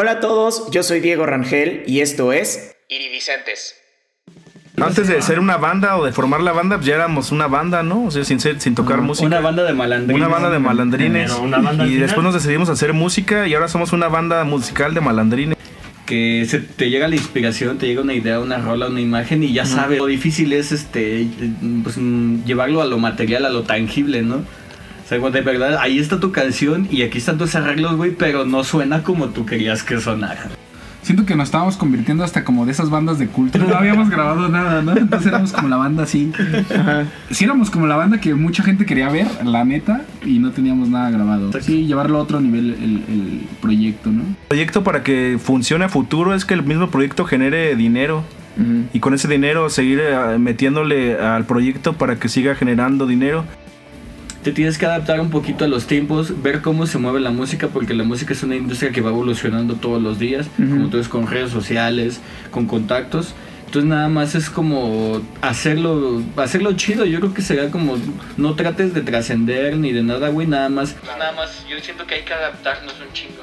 Hola a todos, yo soy Diego Rangel y esto es Iridicentes. Antes de ser una banda o de formar la banda, pues ya éramos una banda, ¿no? O sea, sin, ser, sin tocar música. Una banda de malandrines. Una banda de malandrines. Una banda y final. después nos decidimos a hacer música y ahora somos una banda musical de malandrines. Que se te llega la inspiración, te llega una idea, una rola, una imagen y ya sabes lo difícil es este pues, llevarlo a lo material, a lo tangible, ¿no? O sea, cuando de verdad ahí está tu canción y aquí están tus arreglos, güey, pero no suena como tú querías que sonara. Siento que nos estábamos convirtiendo hasta como de esas bandas de culto. No habíamos grabado nada, ¿no? Entonces éramos como la banda así. Sí éramos como la banda que mucha gente quería ver, la neta, y no teníamos nada grabado. Sí, llevarlo a otro nivel el, el proyecto, ¿no? El proyecto para que funcione a futuro es que el mismo proyecto genere dinero. Y con ese dinero seguir eh, metiéndole al proyecto para que siga generando dinero. Te tienes que adaptar un poquito a los tiempos, ver cómo se mueve la música, porque la música es una industria que va evolucionando todos los días, como tú ves con redes sociales, con contactos. Entonces nada más es como hacerlo, hacerlo chido. Yo creo que será como no trates de trascender ni de nada, güey. Nada más, nada más. Yo siento que hay que adaptarnos un chingo.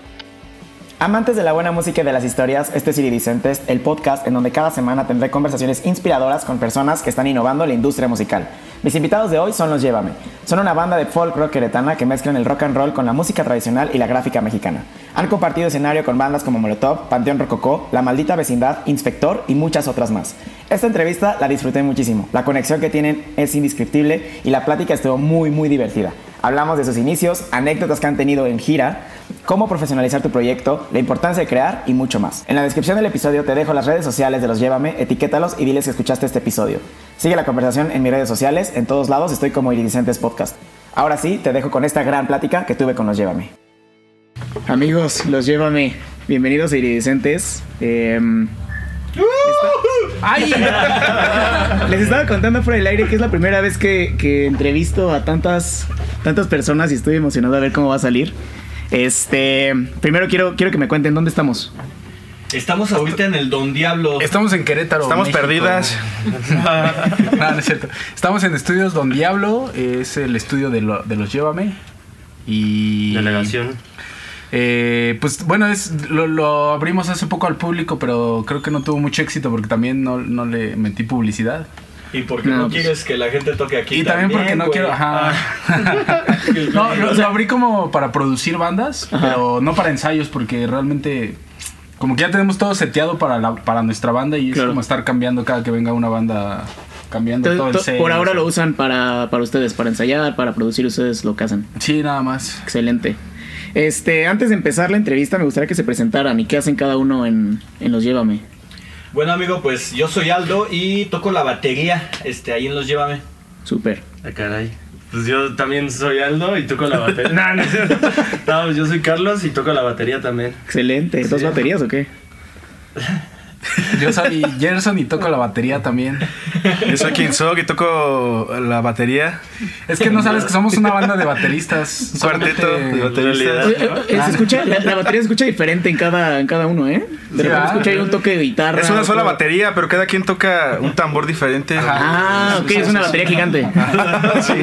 Amantes de la buena música y de las historias, este es Iridicentes, el podcast en donde cada semana tendré conversaciones inspiradoras con personas que están innovando la industria musical. Mis invitados de hoy son los Llévame. Son una banda de folk rock queretana que mezclan el rock and roll con la música tradicional y la gráfica mexicana. Han compartido escenario con bandas como Molotov, Panteón Rococó, La Maldita Vecindad, Inspector y muchas otras más. Esta entrevista la disfruté muchísimo. La conexión que tienen es indescriptible y la plática estuvo muy muy divertida. Hablamos de sus inicios, anécdotas que han tenido en gira, cómo profesionalizar tu proyecto, la importancia de crear y mucho más. En la descripción del episodio te dejo las redes sociales de los Llévame, etiquétalos y diles que escuchaste este episodio. Sigue la conversación en mis redes sociales, en todos lados estoy como Iridicentes Podcast. Ahora sí, te dejo con esta gran plática que tuve con los Llévame. Amigos, los Llévame, bienvenidos a Iridicentes. Em, ¡Ay! Les estaba contando fuera del aire que es la primera vez que, que entrevisto a tantas, tantas personas y estoy emocionado a ver cómo va a salir. Este, primero quiero, quiero que me cuenten dónde estamos. Estamos ahorita en el Don Diablo. Estamos en Querétaro. Estamos México. perdidas. no, no es cierto. Estamos en Estudios Don Diablo, es el estudio de, lo- de los Llévame. Y. Delegación. Eh, pues bueno, es lo, lo abrimos hace poco al público, pero creo que no tuvo mucho éxito porque también no, no le metí publicidad. ¿Y por qué No, no, pues- quieres que la gente toque aquí? Y también, porque no quiero. Ajá. Ah. no, lo, lo abrí como para producir bandas, pero no para ensayos, porque realmente. Como que ya tenemos todo seteado para, la- para nuestra banda y es como estar cambiando cada que venga una banda, cambiando todo el set. por ahora lo usan para, para ustedes, para ensayar, para producir ustedes lo que hacen. Sí, nada más. Excelente. Este, antes de empezar la entrevista, me gustaría que se presentaran y qué hacen cada uno en, en los Llévame. Bueno, amigo, pues yo soy Aldo y toco la batería. Este, ahí en los Llévame. Súper. Ah, caray. Pues yo también soy Aldo y toco la batería. no, no. No, yo soy Carlos y toco la batería también. Excelente. ¿Dos Sí. baterías o qué? Yo soy Gerson y toco la batería también. Yo soy King Sok y toco la batería. Es que no sabes que somos una banda de bateristas. Un cuarteto de bateristas. Oye, se escucha, la, la batería se escucha diferente en cada, en cada uno, ¿eh? De Sí, repente ¿verdad? escucha ahí un toque de guitarra. Es una sola otro- batería, pero cada quien toca un tambor diferente. Ah, ok, es una batería gigante. Sí.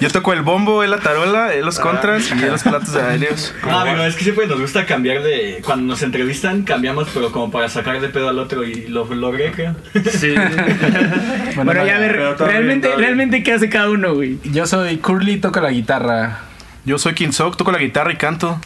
Yo toco el bombo, él la tarola, él los contras y él los platos de aéreos. No, amigo, es que siempre nos gusta cambiar de. Cuando nos entrevistan, cambiamos, pero como para sacar de pedo al otro y lo logré, creo. Sí. Bueno, ya a ver, realmente, bien. realmente, ¿qué hace cada uno, güey? Yo soy Curly, toco la guitarra. Yo soy King Sok, toco la guitarra y canto.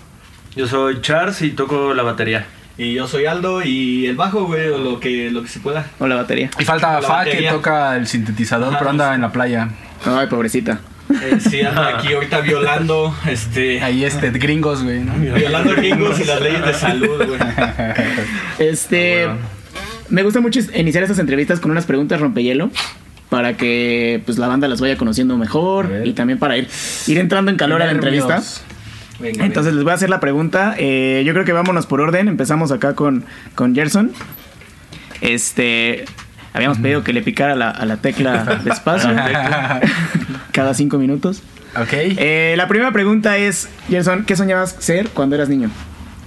Yo soy Charles y toco la batería. Y yo soy Aldo y el bajo, güey, o lo que, lo que se pueda. O la batería. Y falta La Fa que toca el sintetizador, Ajá, pero anda en la playa. Ay, pobrecita. Eh, sí, anda aquí ahorita violando, este. Ahí este, gringos, güey, ¿no? Violando gringos y las leyes de salud, güey. Este. Me gusta mucho iniciar estas entrevistas con unas preguntas rompehielo. Para que pues la banda las vaya conociendo mejor. Y también para ir, ir entrando en calor a la entrevista. Venga, Entonces les voy a hacer la pregunta. Eh, yo creo que vámonos por orden. Empezamos acá con, con Gerson. Este. Habíamos pedido que le picara la- a la tecla despacio. cada cinco minutos. ok. Eh, la primera pregunta es, Gerson, ¿qué soñabas ser cuando eras niño?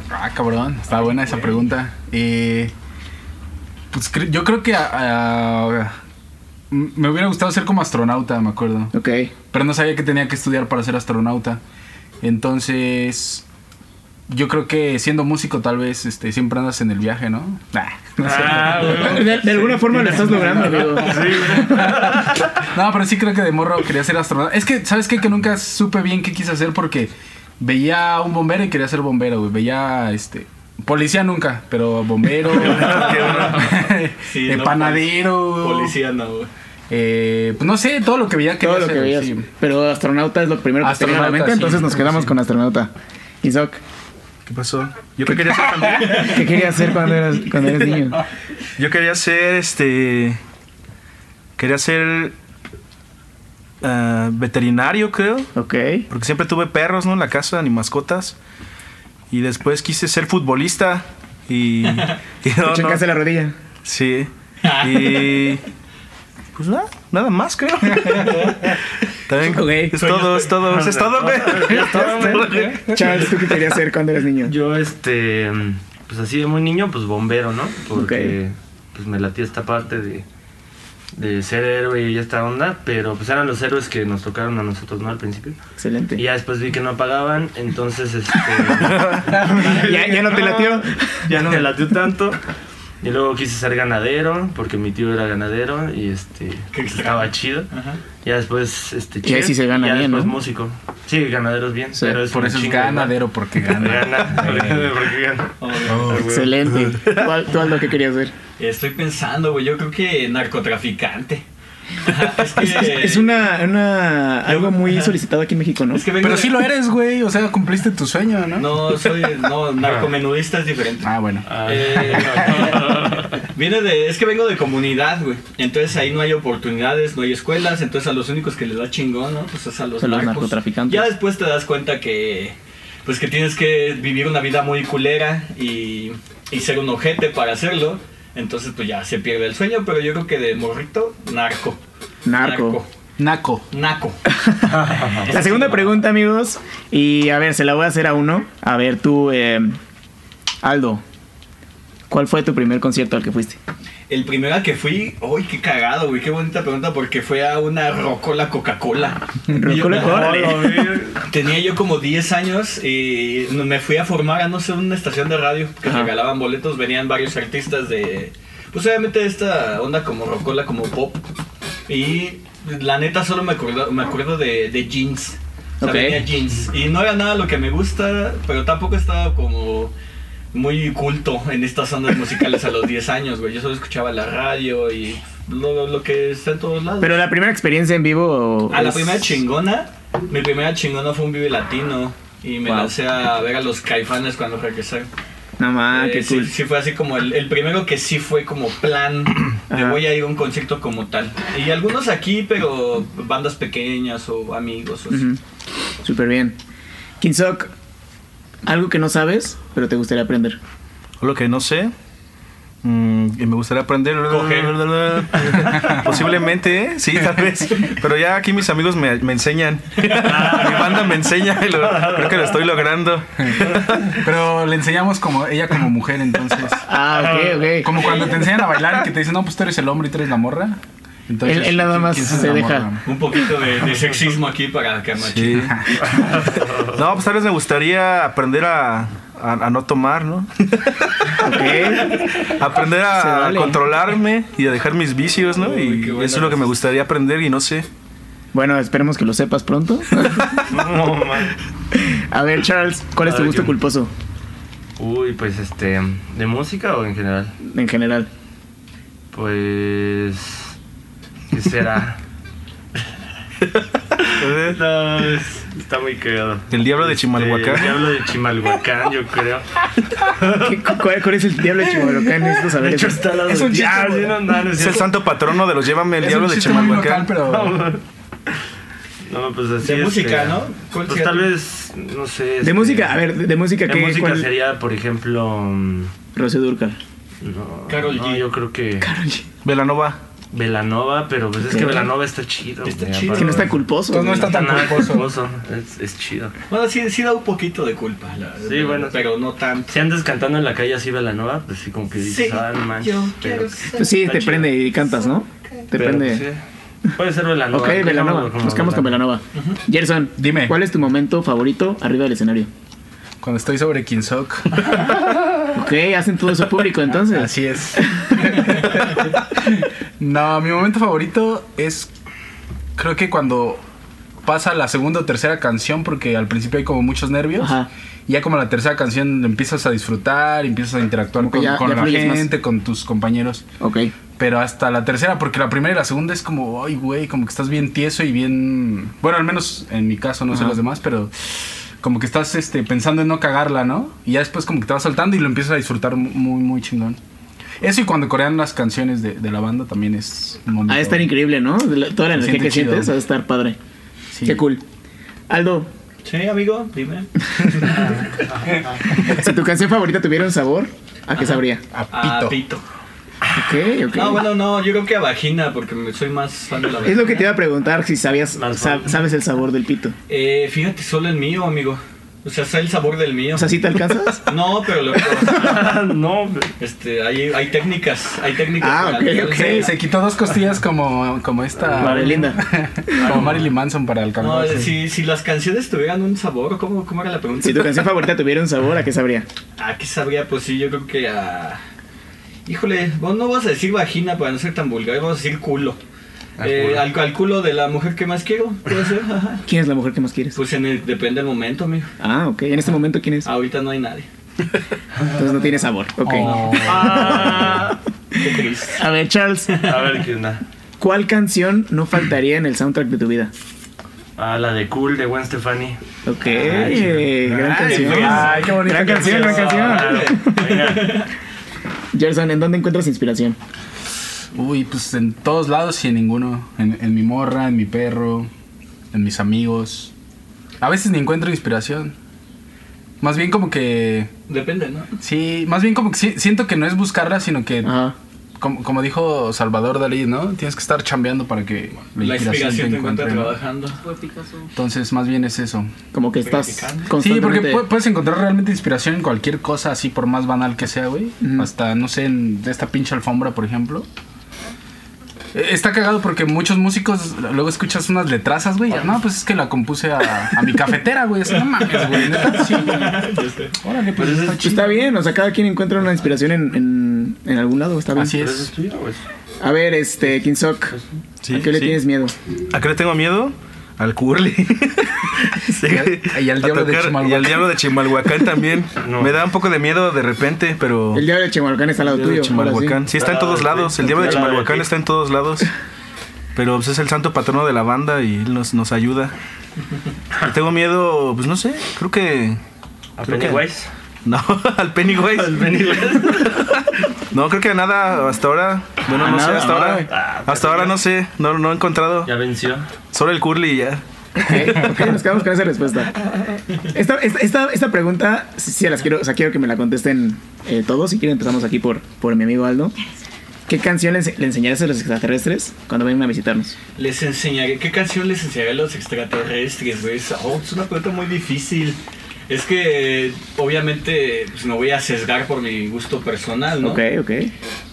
Ah, cabrón, está buena esa pregunta. Eh, pues cre- yo creo que me hubiera gustado ser como astronauta, me acuerdo. Ok. Pero no sabía que tenía que estudiar para ser astronauta. Entonces, yo creo que siendo músico tal vez este, siempre andas en el viaje, ¿no? Nah, no sé. Ah. De, de alguna forma lo estás logrando, amigo. No, pero sí creo que de morro quería ser astronauta. Es que, ¿sabes qué? Que nunca supe bien qué quise hacer porque veía a un bombero y quería ser bombero, güey. Veía, este... Policía nunca, pero bombero, Sí, eh, no, panadero, Policía no, güey. eh, pues no sé, todo lo que veía quería Todo lo que ser, veías. sí. Pero astronauta es lo primero que te viene a la Astronauta, mente, sí, entonces nos sí. quedamos con astronauta. Isaac, ¿Qué pasó? Yo qué quería ser también. ¿qué querías hacer cuando eras, cuando eras niño? Yo quería ser este. Quería ser. ah, veterinario, creo. Ok. Porque siempre tuve perros, ¿no? En la casa, ni mascotas. Y después quise ser futbolista. Y. y Te no, no. chingaste la rodilla. Sí. Y. Pues nada, nada más, creo. También, Ok. Es todo, es todo, es todo, güey. Es todo, güey. Charles, ¿tú qué querías hacer cuando eras niño? Yo, este, pues así de muy niño, pues bombero, ¿no? Porque pues me latía esta parte de, de ser héroe y esta onda, pero pues eran los héroes que nos tocaron a nosotros, ¿no? Al principio. Excelente. Y ya después vi que no pagaban, entonces, este, ¿Ya, ya no te latió? ya no me latió tanto. Y luego quise ser ganadero, porque mi tío era ganadero y este pues, estaba chido. Ya después, este, Y ahí sí se gana ya bien, después ¿no? músico. Sí, ganadero es bien, Sí, pero es Por eso es ganadero, porque gana. Gana, porque gana. Excelente. ¿Tú, Al- ¿Tú, Aldo, qué querías hacer? Estoy pensando, güey, yo creo que narcotraficante. es que... Es una, una algo muy solicitado aquí en México, ¿no? Es que vengo Pero de- sí lo eres, güey. O sea, cumpliste tu sueño, ¿no? No, soy... No, narcomenudista es diferente. Ah, bueno. Eh, viene de, es que vengo de comunidad, güey. Entonces ahí no hay oportunidades, no hay escuelas. Entonces a los únicos que les da chingón, ¿no? Pues es a los, A los narcos. narcotraficantes. Ya después te das cuenta que, pues que tienes que vivir una vida muy culera y, y ser un ojete para hacerlo. Entonces pues ya se pierde el sueño. Pero yo creo que de morrito, narco. Narco. Naco. Naco. La segunda pregunta, amigos, y a ver, se la voy a hacer a uno. A ver, tú, eh, Aldo, ¿cuál fue tu primer concierto al que fuiste? El primero al que fui, uy, qué cagado, güey, qué bonita pregunta, porque fue a una Rocola Coca-Cola. Rocola, órale. Tenía yo como 10 años y me fui a formar a, no sé, una estación de radio que Ajá. regalaban boletos, venían varios artistas de, pues obviamente esta onda como Rocola, como pop. Y la neta solo me acuerdo, me acuerdo de, de jeans. O sea, venía jeans. Y no era nada lo que me gusta, pero tampoco estaba como muy culto en estas ondas musicales a los 10 años, güey. Yo solo escuchaba la radio y lo, lo que está en todos lados. Pero la primera experiencia en vivo. Ah, la primera chingona. Mi primera chingona fue un Vive Latino. Y me Wow. lancé a ver a los caifanes cuando regresaron. No más, Eh, qué sí, cool. sí fue así como el, el primero que sí fue como plan de Ajá. voy a ir a un concierto como tal. Y algunos aquí, pero bandas pequeñas o amigos. o así. Ujú. Súper bien. Kinsok, algo que no sabes, pero te gustaría aprender. Lo que no sé. mm, y me gustaría aprender. Posiblemente, ¿eh? sí, tal vez. Pero ya aquí mis amigos me, me enseñan. Mi banda me enseña y lo- creo que lo estoy logrando. Pero le enseñamos como ella como mujer, entonces. Ah, ok, ok. Como cuando te enseñan a bailar y que te dicen, no, pues tú eres el hombre y tú eres la morra. Entonces, Él- él nada ¿quién- más se deja. Un poquito de, de sexismo aquí para que Sí. No, pues tal vez me gustaría aprender a, a, a no tomar, ¿no? Ok. Aprender a vale. controlarme y a dejar mis vicios, ¿no? Uy, y eso es lo que me gustaría aprender y no sé. Bueno, esperemos que lo sepas pronto. No, man. A ver, Charles, ¿cuál es tu gusto culposo Uy, pues este, ¿de música o en general? en general? Pues, ¿qué será? no, es- está muy cagado. El diablo de Este, Chimalhuacán. El diablo de Chimalhuacán, yo creo. ¿Qué- cu- cuál, cuál es el diablo de Chimalhuacán? Necesito saber eso. Es un chiste, Ah, no, no, no, Es sí. el santo patrono de los llévame el Es diablo un de muy local, Chimalhuacán. pero... No, pues así De este, música, ¿no? ¿Cuál Pues sería tal vez, no sé. De este, música, a ver, de, de música, De ¿qué? música cuál? sería, por ejemplo. mm, Rocío Dúrcal. No, Karol no, G. yo creo que. Velanova. Velanova, pero pues es que Velanova está chido. Está güey, chido. Que no está culposo. No está tan nada culposo. Es, es chido. Bueno, sí, sí da un poquito de culpa. la- Sí, bueno. Pero no tanto. Si andas cantando en la calle así Velanova, pues sí, como que dices, Sí, ah, no manches. yo pero- Pues sí, te chido. prende y cantas, ¿no? Te pero, prende. pues, sí. Puede ser Velanova. Ok, Velanova. Como Buscamos con Velanova. Gerson, Dime. ¿Cuál es tu momento favorito arriba del escenario? Cuando estoy sobre Kinsok. Ok, hacen todo eso público entonces. Así es. no, mi momento favorito es. Creo que cuando pasa la segunda o tercera canción, porque al principio hay como muchos nervios. Ajá. Y ya como la tercera canción empiezas a disfrutar, empiezas a interactuar con, ya- con ya la más. gente, con tus compañeros. Ok. Pero hasta la tercera, porque la primera y la segunda es como, ay, güey, como que estás bien tieso y bien. Bueno, al menos en mi caso, no sé los demás, pero como que estás este, pensando en no cagarla, ¿no? Y ya después como que te vas soltando y lo empiezas a disfrutar muy, muy chingón. Eso y cuando corean las canciones de, de la banda también es un. Ha de estar increíble, ¿no? Toda la Se energía que chido. sientes ha de estar padre. Sí. Qué cool. Aldo, Sí, amigo, dime. si tu canción favorita tuviera un sabor, ¿a qué sabría? A pito. pito. Ok, ok. No, bueno, no, yo creo que a vagina, porque soy más fan de la vagina. Es lo que te iba a preguntar, si sabías, sabes el sabor del pito. Eh, fíjate, solo el mío, amigo. O sea, sé el sabor del mío. O sea, ¿sí te alcanzas? No, pero lo, no, este, hay, hay técnicas, hay técnicas. Ah, para ok, ok. Sí, se quitó dos costillas como, como esta. Vale, linda. como Marilyn Manson para el No, si, si las canciones tuvieran un sabor, ¿cómo, cómo era la pregunta? Si tu canción favorita tuviera un sabor, ¿a qué sabría? ¿A qué sabría? Pues sí, yo creo que a... Híjole, vos no vas a decir vagina para no ser tan vulgar, vamos a decir culo. Al Eh, al, al culo de la mujer que más quiero, puede ser. Ajá. ¿Quién es la mujer que más quieres? Pues en el- depende del momento, amigo. Ah, ok. En este momento, ¿quién es? Ahorita no hay nadie. Entonces no tiene sabor. Ok. Oh. Ah, Qué triste. A ver, Charles, a ver qué onda. ¿cuál canción no faltaría en el soundtrack de tu vida? Ah, la de Cool de Gwen Stefani. Ok, Ay, gran ay, canción. ay, qué bonita gran canción, gran canción. Claro. Venga. Gerson, ¿en dónde encuentras inspiración? Uy, pues en todos lados y en ninguno. En, en mi morra, en mi perro, en mis amigos. A veces ni encuentro inspiración. Más bien como que... Depende, ¿no? Sí, más bien como que sí- siento que no es buscarla, sino que... Ajá. Como, como dijo Salvador Dalí, ¿no? Tienes que estar chambeando para que La inspiración te encuentra ¿no? trabajando. Entonces, más bien es eso. Como que estás. Sí, porque pu- puedes encontrar realmente inspiración en cualquier cosa, así por más banal que sea, güey. Ujú. Hasta, no sé, en de esta pinche alfombra, por ejemplo. Está cagado porque muchos músicos luego escuchas unas letrazas, güey. No, pues es que la compuse a, a mi cafetera, güey. No mames, güey. Neta, sí. Órale, pues está Pues chido. está bien, o sea, cada quien encuentra una inspiración en, en, en algún lado, está bien. Así ¿Pero eso es. es tuyo, pues? A ver, este, Kinsok, Sí, ¿a qué le sí. tienes miedo? ¿A qué le tengo miedo? Al curly. Sí. Y al diablo de tocar- Chimalhuacán. Y al diablo de Chimalhuacán también. No. Me da un poco de miedo de repente, pero... El diablo de Chimalhuacán está al lado El tuyo. de sí. Chimalhuacán. Sí, está en todos lados. El diablo de Al Chimalhuacán está en todos lados. Pero pues, es el santo patrono de la banda y él nos, nos ayuda. Tengo miedo, pues no sé, creo que... ¿A Creo que- Pennywise? No, al Pennywise. No, creo que nada hasta ahora. Bueno, Ah, no sé, nada, hasta nada. ahora. Ah, Hasta ahora no sé, no, no he encontrado. Ya venció. Solo el curly y ya. Ok, ok, nos quedamos con esa respuesta. Esta, esta, esta, esta pregunta, sí, sí, las quiero, o sea, quiero que me la contesten eh, todos. Si quieren, empezamos aquí por, por mi amigo Aldo. ¿Qué canción le, le enseñarías a los extraterrestres cuando vengan a visitarnos? Les enseñaré, ¿qué canción les enseñaré a los extraterrestres, güey? Oh, es una pregunta muy difícil. Es que obviamente pues, me voy a sesgar por mi gusto personal, ¿no? Ok, ok.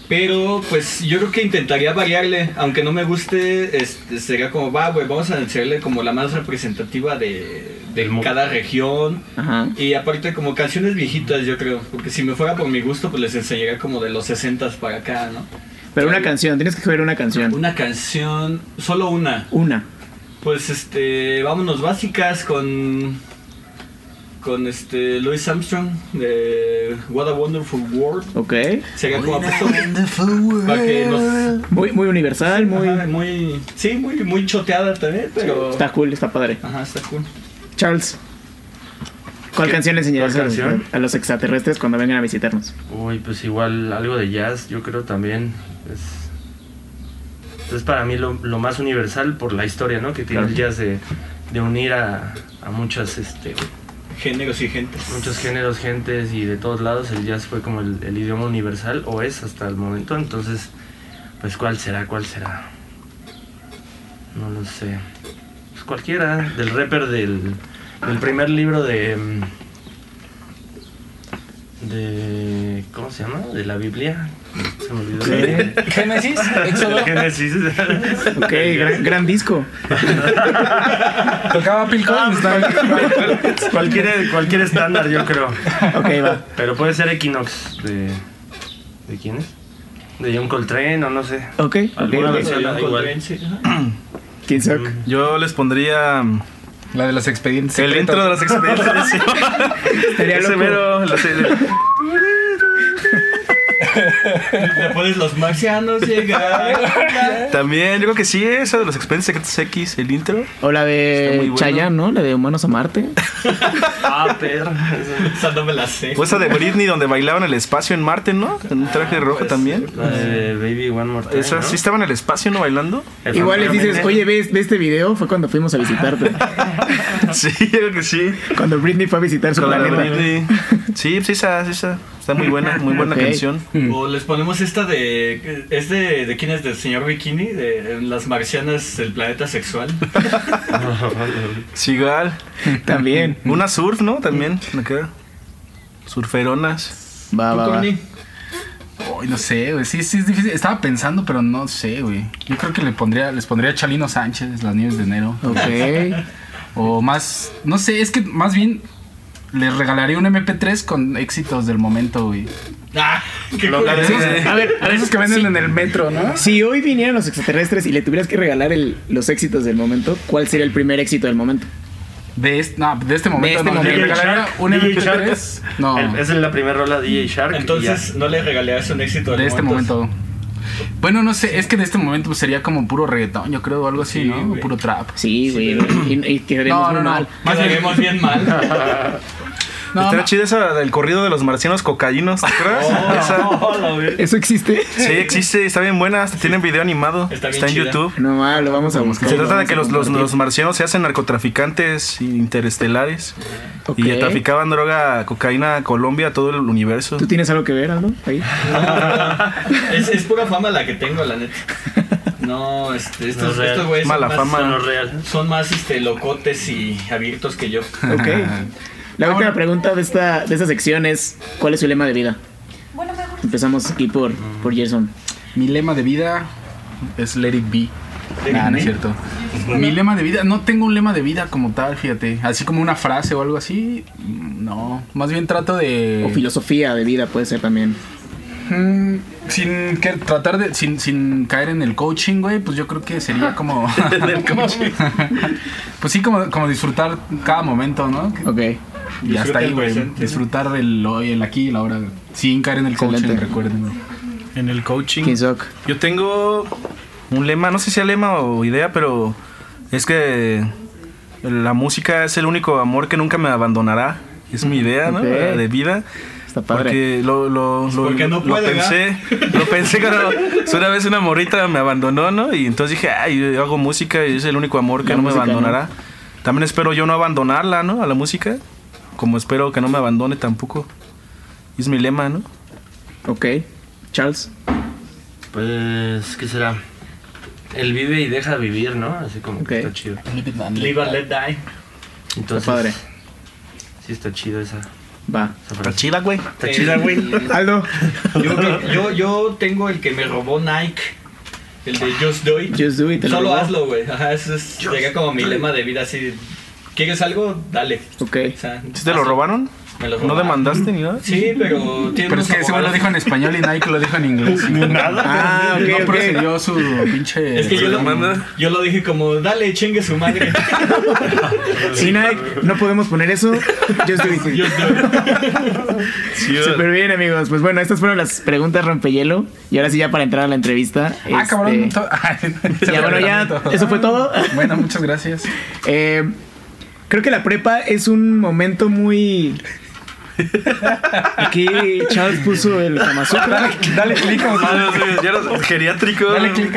Pero pues yo creo que intentaría variarle, aunque no me guste, este, sería como, va, güey, vamos a enseñarle como la más representativa de, de cada región. Ajá. Y aparte como canciones viejitas, yo creo, porque si me fuera por mi gusto, pues les enseñaría como de los 60 para acá, ¿no? Pero una canción, tienes que escoger una canción. Una canción, solo una. Una. Pues este, vámonos básicas con con este Louis Armstrong de What a Wonderful World. Ok. Sería como puesto para que nos Muy, muy universal, muy... Ajá, muy sí, muy muy choteada también, pero Está cool, está padre. ajá, está cool. Charles, ¿cuál canción le enseñarías cuál a los, canción? a los extraterrestres cuando vengan a visitarnos? Uy, pues igual algo de jazz, yo creo también. Es, es para mí lo, lo más universal por la historia, ¿no? Que tiene Claro. el jazz de, de unir a, a muchas, este, Géneros y gentes. muchos géneros, gentes y de todos lados. El jazz fue como el, idioma universal, o es hasta el momento. Entonces, pues ¿cuál será? ¿Cuál será? No lo sé. Pues cualquiera, del rapper del, del primer libro de... mm, De. ¿Cómo se llama? De la Biblia. Se me olvidó. Génesis, Éxodo. Génesis. Ok, gran, gran disco. Tocaba Phil Collins. ¿no? cualquier, cualquier estándar, yo creo. Ok, va. Pero puede ser Equinox. ¿De, ¿de quién es? De John Coltrane o no sé. Ok. Alguna versión Igual. King Sock. Yo les pondría mm, La de los expedientes. el secretos. intro de las experiencias. Ese loco. mero, la serie. Le pones los marcianos llegar. También, yo creo que sí, esa de los expedientes secretos X, el intro. O la de bueno. Chayanne, ¿no? La de Humanos a Marte. Ah, perro. Esa no me la sé. O esa de Britney donde bailaban el espacio en Marte, ¿no? En un traje rojo también. La de Baby One More Time. Esa ¿no? sí estaba en el espacio, ¿no? Bailando. El Igual les dices, oye, ¿ves, ¿ves este video? Fue cuando fuimos a visitarte. Sí, yo creo que sí. Cuando Britney fue a visitar su Con la de planeta. Britney. Sí, sí, esa, sí, esa. Está muy buena, muy buena canción. O les ponemos esta de. ¿Es de, de quién es? ¿Del señor Bikini? De en las marcianas del planeta sexual. Sigal. También. Una surf, ¿no? También. Acá. Surferonas. Va, ¿Tú, va, va. Tony? Uy, no sé, güey. Sí, sí, es difícil. Estaba pensando, pero no sé, güey. Yo creo que le pondría, les pondría a Chalino Sánchez, Las Nieves de Enero. Ok. O más, no sé, es que más bien les regalaría un MP3 con éxitos del momento, güey. ¡Ah! ¡Qué cool! de- A ver, a ver, Esos que venden sí. en el metro, ¿no? Si hoy vinieran los extraterrestres y le tuvieras que regalar el- los éxitos del momento, ¿cuál sería el primer éxito del momento? De este, no, de este momento este no, momento. le regalaría un DJ MP3. No, El- Esa es la primera rola de DJ Shark. Entonces, no le regalarías un éxito del de este momento. Bueno, no sé, es que de este momento pues, sería como puro reggaetón, yo creo, o algo así, Sí, ¿no? O puro trap. Sí, güey. y, y No, muy no, no. mal. Quedaríamos bien mal. No, Estará chida esa del corrido de los marcianos cocaínos, ¿te acuerdas? Esa- Oh, la ve- ¿Eso existe? Sí, existe, está bien buena, hasta tiene video animado. Está Está, en chida. YouTube. No mal, lo vamos a buscar. Se trata de que los, los, los marcianos se hacen narcotraficantes interestelares Ok. y traficaban droga, cocaína a Colombia, a todo el universo. ¿Tú tienes algo que ver, Aldo? Ahí. es, es pura fama la que tengo, la neta. No, este, estos, No es real. estos güeyes son Mala más, fama. No es real. son más este, locotes y abiertos que yo. Ok. La última pregunta de esta, de esta sección es: ¿Cuál es su lema de vida? Empezamos aquí por, por Gerson. Mi lema de vida es Let It Be. Nah, no es cierto. Mi lema de vida, no tengo un lema de vida como tal, fíjate. Así como una frase o algo así. mm, No, más bien trato de. O filosofía de vida puede ser también. Mm, sin que tratar de. Sin, sin caer en el coaching, güey, pues yo creo que sería como. pues sí, como, como disfrutar cada momento, ¿no? Ok. Y hasta ahí, güey. ¿no? Disfrutar del hoy, el aquí y la hora. Sin caer en el coaching, Excelente. recuerden. En el coaching. Yo tengo un lema, no sé si sea lema o idea, pero es que la música es el único amor que nunca me abandonará. Es mi idea, ¿no? Ok. De vida. Está padre. Porque lo, lo, lo, Porque no lo puede, pensé, lo pensé cuando una vez una morrita me abandonó, ¿no? Y entonces dije, ay, yo hago música y es el único amor que La no me abandonará. También espero yo no abandonarla, ¿no? A la música. Como espero que no me abandone tampoco. Es mi lema, ¿no? Ok. Charles. Pues, ¿qué será? El vive y deja vivir, ¿no? Así como Ok. que está chido. Live and let die. Entonces, Está padre. Sí, está chido esa, Va. esa frase. chida, güey. Está chida, güey. Aldo. Yo, yo, yo tengo el que me robó Nike. El de Just Do It. Just do it. Solo hazlo, güey. Ajá, eso es. Llega como mi lema de vida así. ¿Quieres algo? Dale. Ok. O sea, ¿Sí te lo robaron? Me lo ¿No demandaste ni nada? Sí, pero Pero es que ese güey lo dijo en español y Nike lo dijo en inglés. Ah, ok, no procedió su pinche. Es que yo lo, demanda. yo lo dije como, dale, chingue su madre. Sí, Nike, no podemos poner eso. Just do it. Just do it. Sí, Súper bien, amigos. Pues bueno, estas fueron las preguntas rompehielo. Y ahora sí, ya para entrar a la entrevista. Ah, este, cabrón. to- Ya, bueno, ya, eso fue todo. Bueno, muchas gracias. Eh, creo que la prepa es un momento muy. Aquí Charles puso el Kama Sutra. Dale, dale clic. Ah, sí, ya era geriátrico. Dale clic.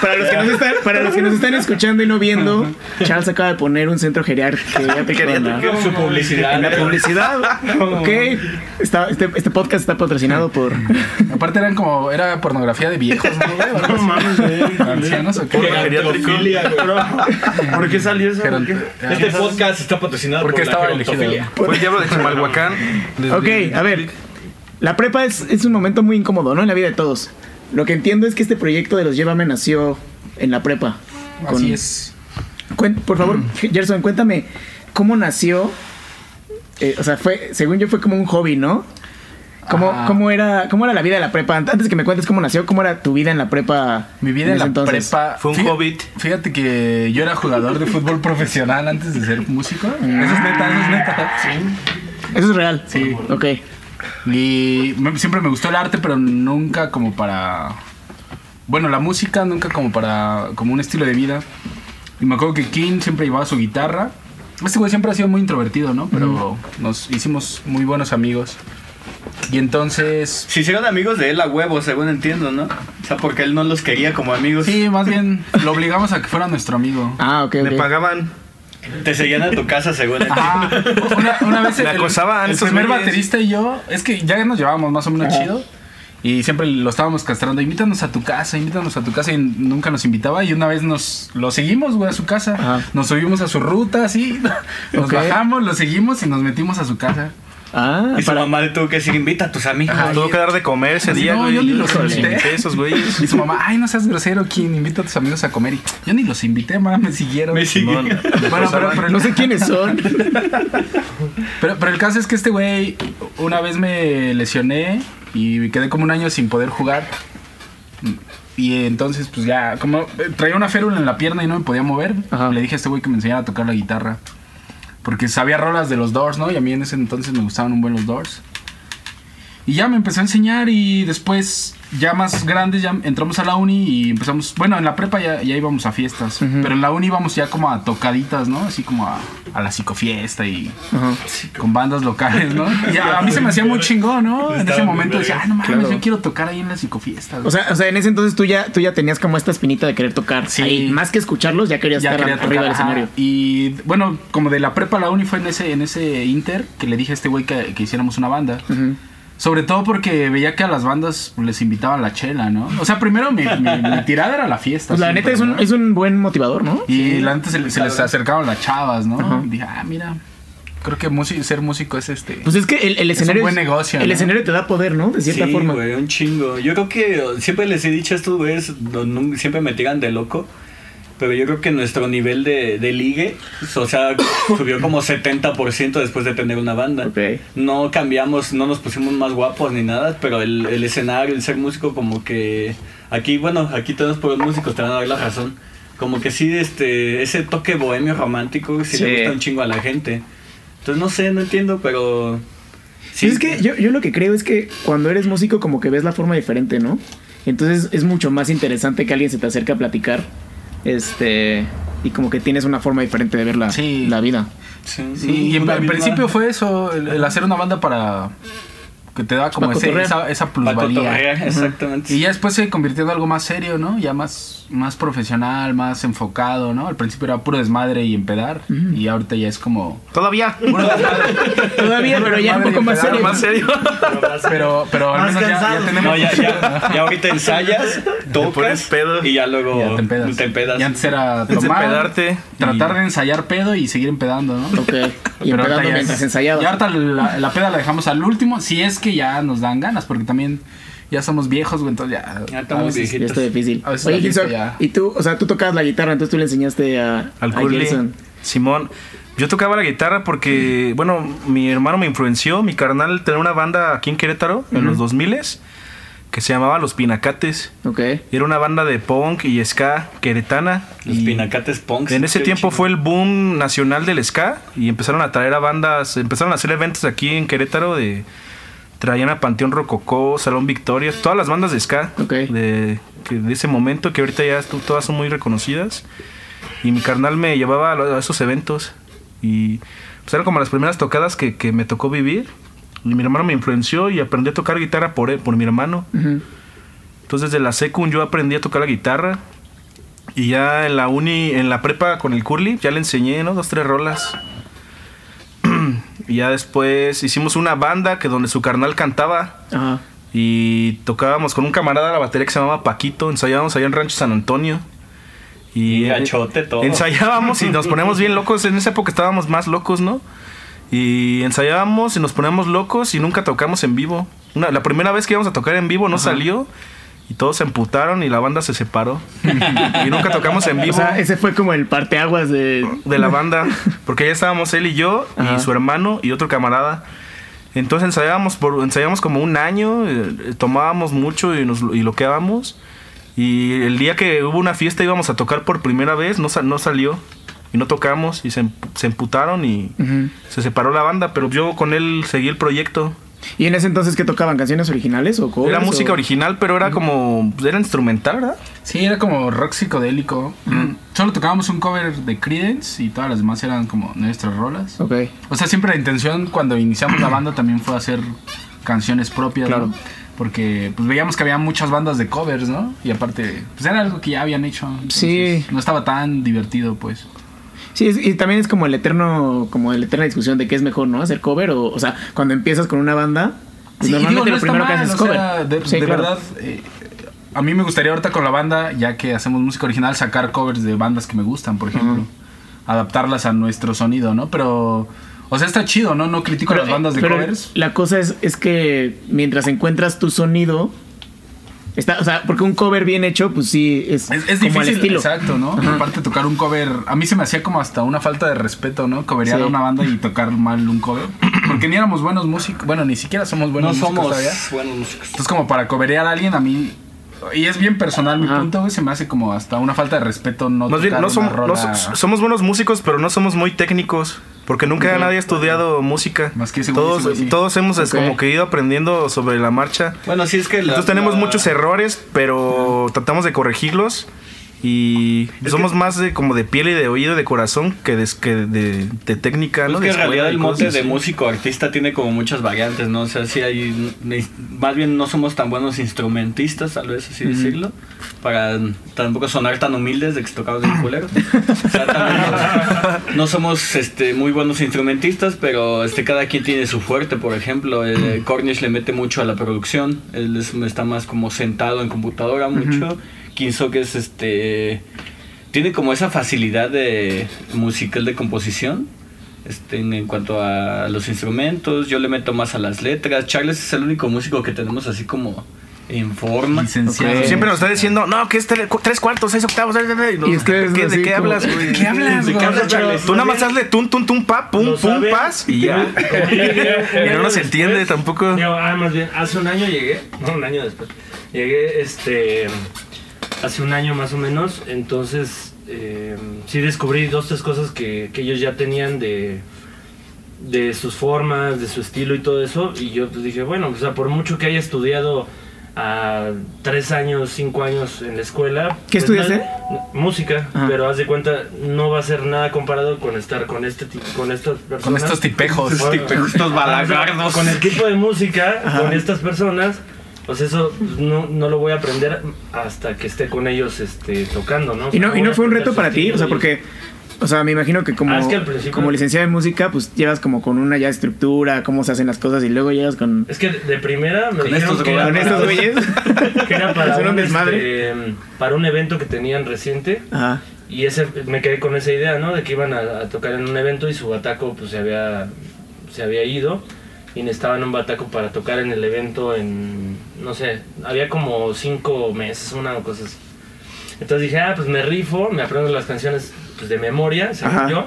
Para los, que nos están, para los que nos están escuchando y no viendo, Charles acaba de poner un centro geriátrico en la, Su publicidad. en la publicidad. Ok. Está- este, este podcast está patrocinado por. Aparte eran como, era pornografía de viejos, ¿no, güey? ¿O algo así? mames, güey. Ancianos o qué? ¿Por qué salió eso? Este podcast está patrocinado ¿Por por, qué la estaba elegido? Fue el diablo de Chimalhuacán. Ok, a ver. La prepa es, es un momento muy incómodo, ¿no? En la vida de todos. Lo que entiendo es que este proyecto de los Llévame nació en la prepa. Con- Así es. Cuen- por favor, Gerson, cuéntame, ¿cómo nació? Eh, o sea, fue, según yo, fue como un hobby, ¿no? ¿Cómo, cómo era, ¿Cómo era la vida de la prepa? Antes que me cuentes cómo nació, ¿cómo era tu vida en la prepa? Mi vida en, la entonces? prepa. Fue un hobbit. Fíjate que yo era jugador de fútbol profesional antes de ser músico. Eso es neta, eso es neta. Eso es real. Sí. Ok. Y me- siempre me gustó el arte, pero nunca como para. Bueno, la música nunca como para. como un estilo de vida. Y me acuerdo que King siempre llevaba su guitarra. Este güey siempre ha sido muy introvertido, ¿no? Pero nos hicimos muy buenos amigos. Y entonces. Se hicieron amigos de él a huevo, según entiendo, ¿no? O sea, porque él no los quería como amigos. Sí, más bien lo obligamos a que fuera nuestro amigo. Ah, ok, Le pagaban. Te seguían a tu casa, según. Ajá. Una, una vez el, Me acosaban el esos primer baterista y yo, es que ya nos llevábamos más o menos chido. Y siempre lo estábamos castrando, invítanos a tu casa, invítanos a tu casa y nunca nos invitaba y una vez nos lo seguimos, güey, a su casa. Ajá. Nos subimos a su ruta, así, nos bajamos, lo seguimos y nos metimos a su casa. Ah, Y su para... mamá le tuvo que decir, invita a tus amigos. Ajá. Tuvo que dar de comer ese día, no, güey. yo ni los invité. esos güeyes. Y su mamá, ay, no seas grosero, ¿quién invita a tus amigos a comer? Y yo ni los invité, mamá, me siguieron. Me siguieron. Bueno, pero, pero No sé quiénes son. Pero, pero el caso es que este güey, una vez me lesioné y me quedé como un año sin poder jugar. Y entonces, pues ya, como eh, traía una férula en la pierna y no me podía mover, Ajá. le dije a este güey que me enseñara a tocar la guitarra. Porque sabía rolas de los Doors, ¿no? Y a mí en ese entonces me gustaban un buen los Doors. Y ya me empezó a enseñar y después, ya más grandes, ya entramos a la uni y empezamos... Bueno, en la prepa ya, ya íbamos a fiestas, pero en la uni íbamos ya como a tocaditas, ¿no? Así como a, a la psicofiesta y con bandas locales, ¿no? Y a, a mí se me hacía muy chingón, ¿no? En ese momento decía, ah, no mames, Claro. yo quiero tocar ahí en la psicofiesta. güey". O sea, o sea, en ese entonces tú ya, tú ya tenías como esta espinita de querer tocar. Sí. Ahí, más que escucharlos, ya querías ya estar quería arriba tocar, del ajá. escenario. Y bueno, como de la prepa a la uni fue en ese, en ese inter que le dije a este güey que, que hiciéramos una banda. Ujú. Sobre todo porque veía que a las bandas les invitaban la chela, ¿no? O sea, primero mi, mi- mi tirada era la fiesta. Pues la siempre, neta es un, ¿no? es un buen motivador, ¿no? Y la neta se, se les acercaban las chavas, ¿no? Ajá. Y dije, ah, mira, creo que músico- ser músico es este... Pues es que el, el un escenario. buen negocio, El ¿no? escenario te da poder, ¿no? De cierta sí, forma. güey, un chingo. Yo creo que siempre les he dicho a estos güeyes, siempre me tiran de loco. Pero yo creo que nuestro nivel de, de ligue, o sea, subió como 70% después de tener una banda. No cambiamos, no nos pusimos más guapos ni nada, pero el, el escenario, el ser músico, como que. Aquí, bueno, aquí todos por los músicos te van a dar la razón. Como que sí, este, ese toque bohemio romántico sí, Sí. le gusta un chingo a la gente. Entonces no sé, no entiendo, pero. Sí, es que yo, yo lo que creo es que cuando eres músico como que ves la forma diferente, ¿no? Entonces es mucho más interesante que alguien se te acerque a platicar. Este. Y como que tienes una forma diferente de ver la, Sí. la vida. Sí, Sí, y en, principio fue eso, el, el hacer una banda para que te da como ese- esa, esa plusvalía. exactamente. Y ya después se convirtió en algo más serio, ¿no? Ya más, más profesional, más enfocado, ¿no? Al principio era puro desmadre y empedar. Y ahorita ya es como. Todavía. Puro desmadre. Todavía, pero ya un poco más serio. Más serio. Pero, pero al menos ya, ya tenemos. No, ya, ya, ya ahorita ensayas, pones tocas pedo. y ya luego Ya te empedas. te empedas. Y antes era tomar, empedarte tratar y- de ensayar pedo y seguir empedando, ¿no? Ok. Y Pero ya mientras es- ensayabas. Y ahorita la, la peda la dejamos al último, si es que ya nos dan ganas, porque también ya somos viejos, güey, entonces ya. Ya estamos veces- Ya viejitos. está difícil. A veces Oye, Gilson, ya- y tú, o sea, tú tocabas la guitarra, entonces tú le enseñaste a, Al a. Gilson. Simón. Yo tocaba la guitarra porque, bueno, mi hermano me influenció. Mi carnal tenía una banda aquí en Querétaro, en los 2000 que se llamaba Los Pinacates. Ok. Y Era una banda de punk y ska queretana. Los y pinacates punks. En ese tiempo fue el boom nacional del ska y empezaron a traer a bandas, empezaron a hacer eventos aquí en Querétaro de traían a Panteón Rococó, Salón Victoria, todas las bandas de ska de, ese momento que ahorita ya todas son muy reconocidas y mi carnal me llevaba a, esos eventos y pues eran como las primeras tocadas que, que me tocó vivir y mi hermano me influenció y aprendí a tocar guitarra por él, por mi hermano. Ujú. Entonces desde la secund yo aprendí a tocar la guitarra. Y ya en la uni, en la prepa con el curly, ya le enseñé, ¿no? Dos, tres rolas. Y ya después hicimos una banda que donde su carnal cantaba. Ajá. Y tocábamos con un camarada la batería que se llamaba Paquito. Ensayábamos allá en Rancho San Antonio. Y Y gachote todo. ensayábamos y nos poníamos bien locos. En esa época estábamos más locos, ¿no? Y ensayábamos y nos poníamos locos y nunca tocamos en vivo. Una, la primera vez que íbamos a tocar en vivo no salió. Y todos se emputaron y la banda se separó. y nunca tocamos en vivo O sea, ese fue como el parteaguas de... de la banda. Porque ya estábamos él y yo, Ajá. y su hermano y otro camarada. Entonces ensayábamos, por, ensayábamos como un año, eh, tomábamos mucho y, nos, y loqueábamos. Y el día que hubo una fiesta íbamos a tocar por primera vez, no, no salió. Y no tocamos y se, se emputaron y Ujú. se separó la banda. Pero yo con él seguí el proyecto. ¿Y en ese entonces qué tocaban? ¿Canciones originales o covers? Era música o- original, pero era como... Era instrumental, ¿verdad? Sí, era como rock psicodélico. Solo tocábamos un cover de Creedence y todas las demás eran como nuestras rolas. Ok. O sea, siempre la intención cuando iniciamos la banda también fue hacer canciones propias, Claro. ¿no? Porque pues veíamos que había muchas bandas de covers, ¿no? Y aparte, pues era algo que ya habían hecho. Sí. No estaba tan divertido, pues. Sí, es- y también es como el eterno, como la eterna discusión de qué es mejor, ¿no? Hacer cover o, o sea, cuando empiezas con una banda, pues Sí, normalmente digo, no lo primero que haces es cover. sea, de Sí, de claro. verdad, eh, a mí me gustaría ahorita con la banda, ya que hacemos música original, sacar covers de bandas que me gustan, por ejemplo. Adaptarlas a nuestro sonido, ¿no? Pero, o sea, está chido, ¿no? No critico Pero, las bandas de pero covers. La cosa es, es que mientras encuentras tu sonido, está, o sea, porque un cover bien hecho, pues sí, es, Es, es como al difícil, estilo. exacto, ¿no? Aparte tocar un cover, a mí se me hacía como hasta una falta de respeto, ¿no? Coverear Sí. a una banda y tocar mal un cover. Porque ni éramos buenos músicos, bueno, ni siquiera somos No buenos músicos somos todavía. buenos músicos. Entonces como para coverear a alguien a mí, y es bien personal mi Ajá. punto, güey, se me hace como hasta una falta de respeto no Más bien, no somos, no rola so- somos buenos músicos, pero no somos muy técnicos. Porque nunca nadie ha estudiado música. Más que todos, sí. todos hemos como que ido aprendiendo sobre la marcha. Bueno, sí es que la- Entonces tenemos la- muchos errores, pero tratamos de corregirlos. Y somos más de como de piel y de oído de corazón que de, que de, de técnica, Pues ¿no? que De en realidad el mote cosas de músico artista tiene como muchas variantes, ¿no? O sea, sí hay. Más bien no somos tan buenos instrumentistas, tal vez así decirlo. Para tampoco sonar tan humildes de que tocamos de culeros. O sea, no somos este, muy buenos instrumentistas, pero este, cada quien tiene su fuerte. Por ejemplo, eh, Cornish le mete mucho a la producción. Él es- está más como sentado en computadora mucho. Kinso que es este tiene como esa facilidad de musical de composición este, en, cuanto a los instrumentos yo le meto más a las letras Charles es el único músico que tenemos así como en forma Licenciado. Ok. Siempre nos está diciendo, no, que es cu- tres cuartos, seis octavos. eh, eh", Y ¿De, ustedes qué, de qué como- hablas, güey? ¿Qué hablas, ¿De qué hablas, Charles? Tú nada más hazle tun, tun, tun, pa, pum, pum, sabe. pas y ya. Y no nos entiende tampoco. Digo, ah, más bien, hace un año llegué, no, un año después. Llegué, este, hace un año más o menos, entonces eh, sí descubrí dos, tres cosas que, que ellos ya tenían de, de sus formas, de su estilo y todo eso, y yo pues dije, bueno, o sea, por mucho que haya estudiado a tres años, cinco años en la escuela. ¿Qué pues, estudiaste? no- música, Ajá. pero haz de cuenta, no va a ser nada comparado con estar con este ti- con estas personas. Con estos tipejos. Estos tipejos, estos balagardos. Con el tipo de música, con estas personas, pues eso no, no lo voy a aprender hasta que esté con ellos este, tocando, ¿no? O ¿Y no, y no fue un reto para ti? O sea, porque, o sea, me imagino que como, Ah, es que como licenciado en música, pues llevas como con una ya estructura, cómo se hacen las cosas y luego llegas con, Es que de primera me Con dijeron estos que era con para- estos güeyes. que era para un este, para un evento que tenían reciente Ajá. y ese me quedé con esa idea, ¿no? De que iban a, a tocar en un evento y su bataco pues se había se había ido y necesitaban un bataco para tocar en el evento en no sé, había como cinco meses, una cosa así. Entonces dije, ah, pues me rifo, me aprendo las canciones pues, de memoria, según Ajá. yo,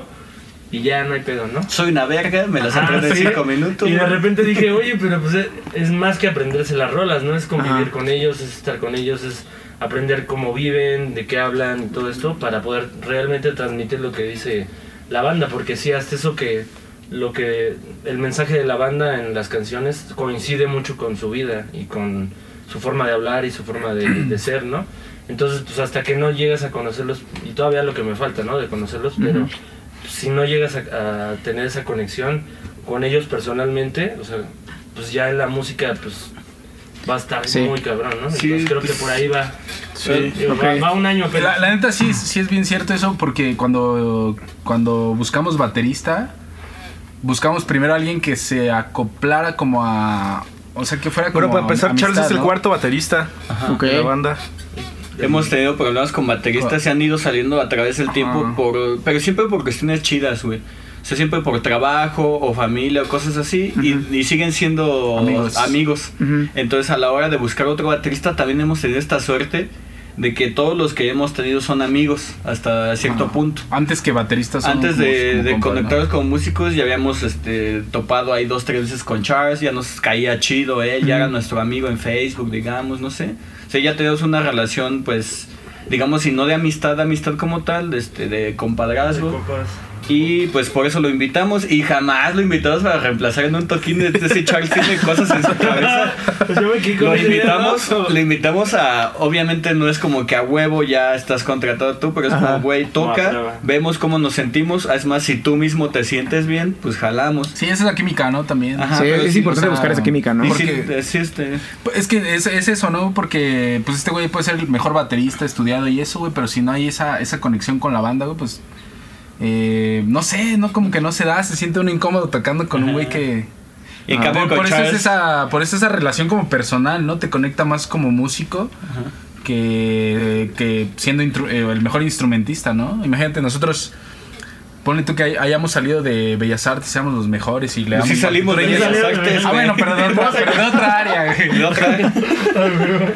y ya no hay pedo, ¿no? soy una verga me las aprendo en cinco minutos Y de repente dije, oye, pero pues es, es más que aprenderse las rolas, ¿no? Es convivir Ajá. con ellos, es estar con ellos, es aprender cómo viven, de qué hablan y todo esto para poder realmente transmitir lo que dice la banda, porque sí, hasta eso que lo que el mensaje de la banda en las canciones coincide mucho con su vida y con su forma de hablar y su forma de, de ser, ¿no? Entonces, pues hasta que no llegas a conocerlos, y todavía lo que me falta, ¿no? De conocerlos, pero si no llegas a, a tener esa conexión con ellos personalmente, o sea, pues ya en la música, pues va a estar Sí. muy cabrón, ¿no? Sí, Entonces creo pues, que por ahí va. sí. Digo, Ok. va, va un año, pero La, la neta sí, sí es bien cierto eso porque cuando, cuando buscamos baterista, buscamos primero a alguien que se acoplara como a... O sea, que fuera como Bueno, para empezar, amistad, Charles es el cuarto baterista de la banda. Hemos tenido problemas con bateristas, se han ido saliendo a través del tiempo, Ajá. por, pero siempre por cuestiones chidas, güey. O sea, siempre por trabajo o familia o cosas así. y, y siguen siendo Amigos. Entonces a la hora de buscar otro baterista también hemos tenido esta suerte de que todos los que hemos tenido son amigos hasta cierto Ah, punto. Antes que bateristas. son Antes de, de conectarnos como músicos ya habíamos este, topado ahí dos, tres veces con Charles, ya nos caía chido él, ya era nuestro amigo en Facebook, digamos, no sé. O sea, ya tenemos una relación, pues, digamos, si no de amistad, amistad como tal, este, de compadrazgo. Compas. Y pues por eso lo invitamos y jamás lo invitamos para reemplazar en un toquín de ese Charles tiene cosas en su cabeza. Pues yo me Lo invitamos, lo invitamos a, obviamente no es como que a huevo ya estás contratado tú, pero es Ajá. como, güey, toca, vemos cómo nos sentimos, es más, si tú mismo te sientes bien, pues jalamos. Sí, esa es la química, ¿no? También. Ajá, Sí, es sí, importante o sea, buscar esa química, ¿no? Porque- sí, sí, este, Es que es, es eso, ¿no? Porque pues este güey puede ser el mejor baterista estudiado y eso, güey, pero si no hay esa, esa conexión con la banda, güey, pues eh, no sé, no como que no se da, se siente uno incómodo tocando con un güey que y Ah, por, por eso es esa por eso esa relación como personal, ¿no? Te conecta más como músico que, que siendo eh, el mejor instrumentista, ¿no? Imagínate nosotros Ponle tú que hay- hayamos salido de Bellas Artes, seamos los mejores y le damos sí salimos de Bellas. Artes, Ah, bueno, pero de otra, pero de otra área, güey. de otra-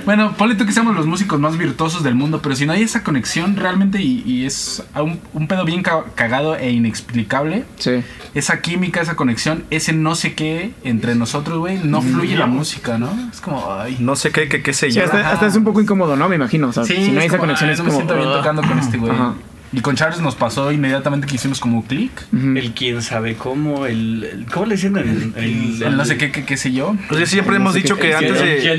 Bueno, ponle tú que seamos los músicos más virtuosos del mundo, pero si no hay esa conexión realmente y, y es un, un pedo bien ca- cagado e inexplicable, Sí. esa química, esa conexión, ese no sé qué entre nosotros, güey, no fluye la música, ¿no? Es como, ay. No sé qué, qué, qué sé Sí, yo. hasta, hasta es un poco incómodo, ¿no? Me imagino. O sea, Sí, si no hay es esa como, conexión ay, es no como... me siento bien tocando con este güey. Ajá. Y con Charles nos pasó inmediatamente que hicimos como click. Ujú. el quién sabe cómo, el, el- ¿cómo le dicen? El, el, El no sé qué, qué, qué sé yo. Pues ya siempre hemos sé dicho qué- que antes de...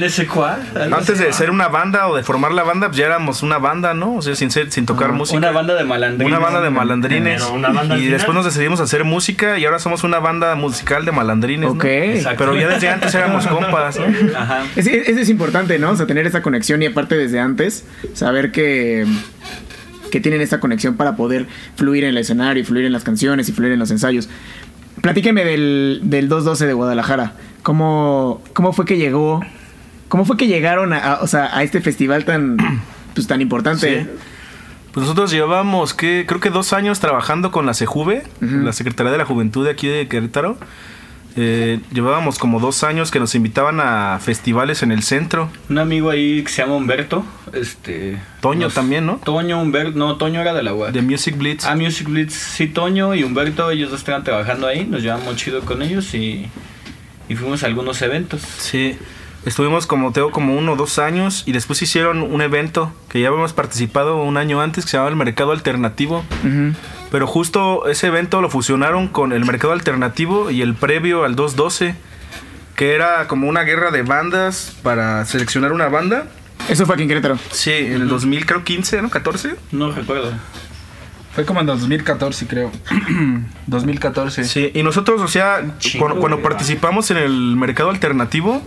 Antes de ser una banda o de formar la banda, pues ya éramos una banda, ¿no? O sea, sin ser, sin tocar música. una banda de malandrines. Una banda de malandrines. Pero una banda al y final. después nos decidimos a hacer música y ahora somos una banda musical de malandrines. ¿no? Ok. Exacto. Pero ya desde antes éramos compas, ¿no? Ajá. Es- es- Eso es importante, ¿no? O sea, tener esa conexión y aparte desde antes, saber que, que tienen esta conexión para poder fluir en el escenario, y fluir en las canciones y fluir en los ensayos. Platíqueme del, del 212 de Guadalajara. ¿Cómo, ¿Cómo fue que llegó? ¿Cómo fue que llegaron a, a- o sea, a este festival tan, pues, tan importante? Sí. Pues nosotros llevábamos, que creo que dos años trabajando con la CEJUVE, la Secretaría de la Juventud de aquí de Querétaro. Eh, llevábamos como dos años que nos invitaban a festivales en el centro. Un amigo ahí que se llama Humberto, este... Toño nos- también, ¿no? Toño, Humberto, no, Toño era de la UAC. De Music Blitz. Ah, Music Blitz, sí, Toño y Humberto, ellos dos estaban trabajando ahí, nos llevamos chido con ellos y, y fuimos a algunos eventos. Sí, estuvimos como tengo como uno o dos años y después hicieron un evento que ya habíamos participado un año antes que se llamaba el Mercado Alternativo. Ujú. Pero justo ese evento lo fusionaron con el Mercado Alternativo y el previo al 212, que era como una guerra de bandas para seleccionar una banda. Eso fue aquí en Querétaro. Sí, en el 2000 creo 15, ¿no? 14. No recuerdo. Fue como en 2014, creo. 2014. Sí, y nosotros, o sea, Chingo, cuando, participamos en el mercado alternativo,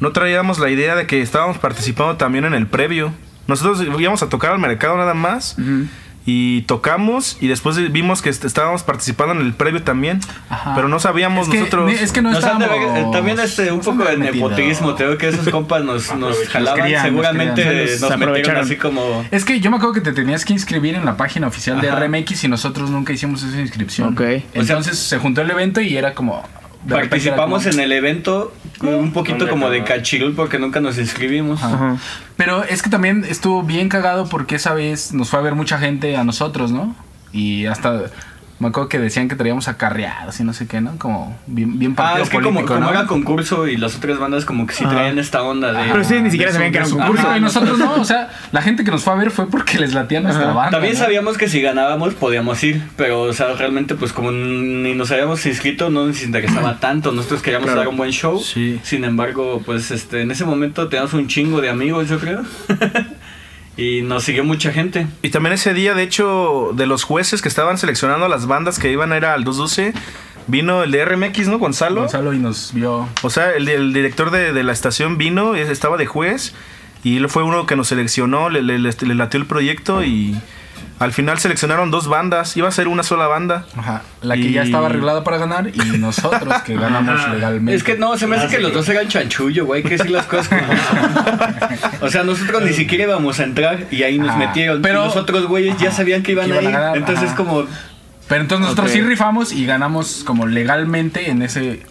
no traíamos la idea de que estábamos participando también en el previo. Nosotros íbamos a tocar al mercado nada más Ujú. Y tocamos y después vimos que est- estábamos participando en el previo también, Ajá. pero no sabíamos Es que, nosotros. es que no de estábamos... eh, también este, un poco de nepotismo, te digo que esos compas nos, nos jalaban, querían, nos seguramente querían. nos, metieron aprovecharon. así como... Es que yo me acuerdo que te tenías que inscribir en la página oficial de. RMX y nosotros nunca hicimos esa inscripción. Ok. Entonces se juntó el evento y era como... Participamos era como- en el evento un poquito ¿Dónde como de cachirul porque nunca nos inscribimos. Ajá. Pero es que también estuvo bien cagado porque esa vez nos fue a ver mucha gente a nosotros, ¿no? Y hasta me acuerdo que decían que traíamos acarreados y no sé qué, ¿no? Como bien, bien Ah, partido es que como, político, como ¿no? era concurso y las otras bandas como que sí traían esta onda de... Pero ustedes ni siquiera sabían que era un concurso. Ajá, y nosotros no, o sea, la gente que nos fue a ver fue porque les latía nuestra Ajá. banda. También ¿no? sabíamos que si ganábamos podíamos ir, pero o sea, realmente pues como ni nos habíamos inscrito no nos interesaba tanto, nosotros queríamos Claro. dar un buen show. Sí. Sin embargo, pues este en ese momento teníamos un chingo de amigos, yo creo. y nos siguió mucha gente. Y también ese día, de hecho, de los jueces que estaban seleccionando a las bandas que iban a ir al 212, vino el de RMX, ¿no? Gonzalo. Gonzalo y nos vio. O sea, el, el director de, de la estación vino, es- estaba de juez y él fue uno que nos seleccionó, le, le, le- le latió el proyecto y al final seleccionaron dos bandas, iba a ser una sola banda. Ajá, la que ya Y- estaba arreglada para ganar y nosotros que ganamos Ajá. legalmente. Es que no, se me hace Ah, que sí. los dos eran chanchullo, güey, que decir las cosas como son. O sea, nosotros ni siquiera íbamos a entrar y ahí nos Ajá. metieron. Pero- Pero los otros güeyes ya sabían que iban, Que iban a a ir. ganar, entonces ajá. como Pero entonces nosotros sí rifamos y ganamos como legalmente en ese.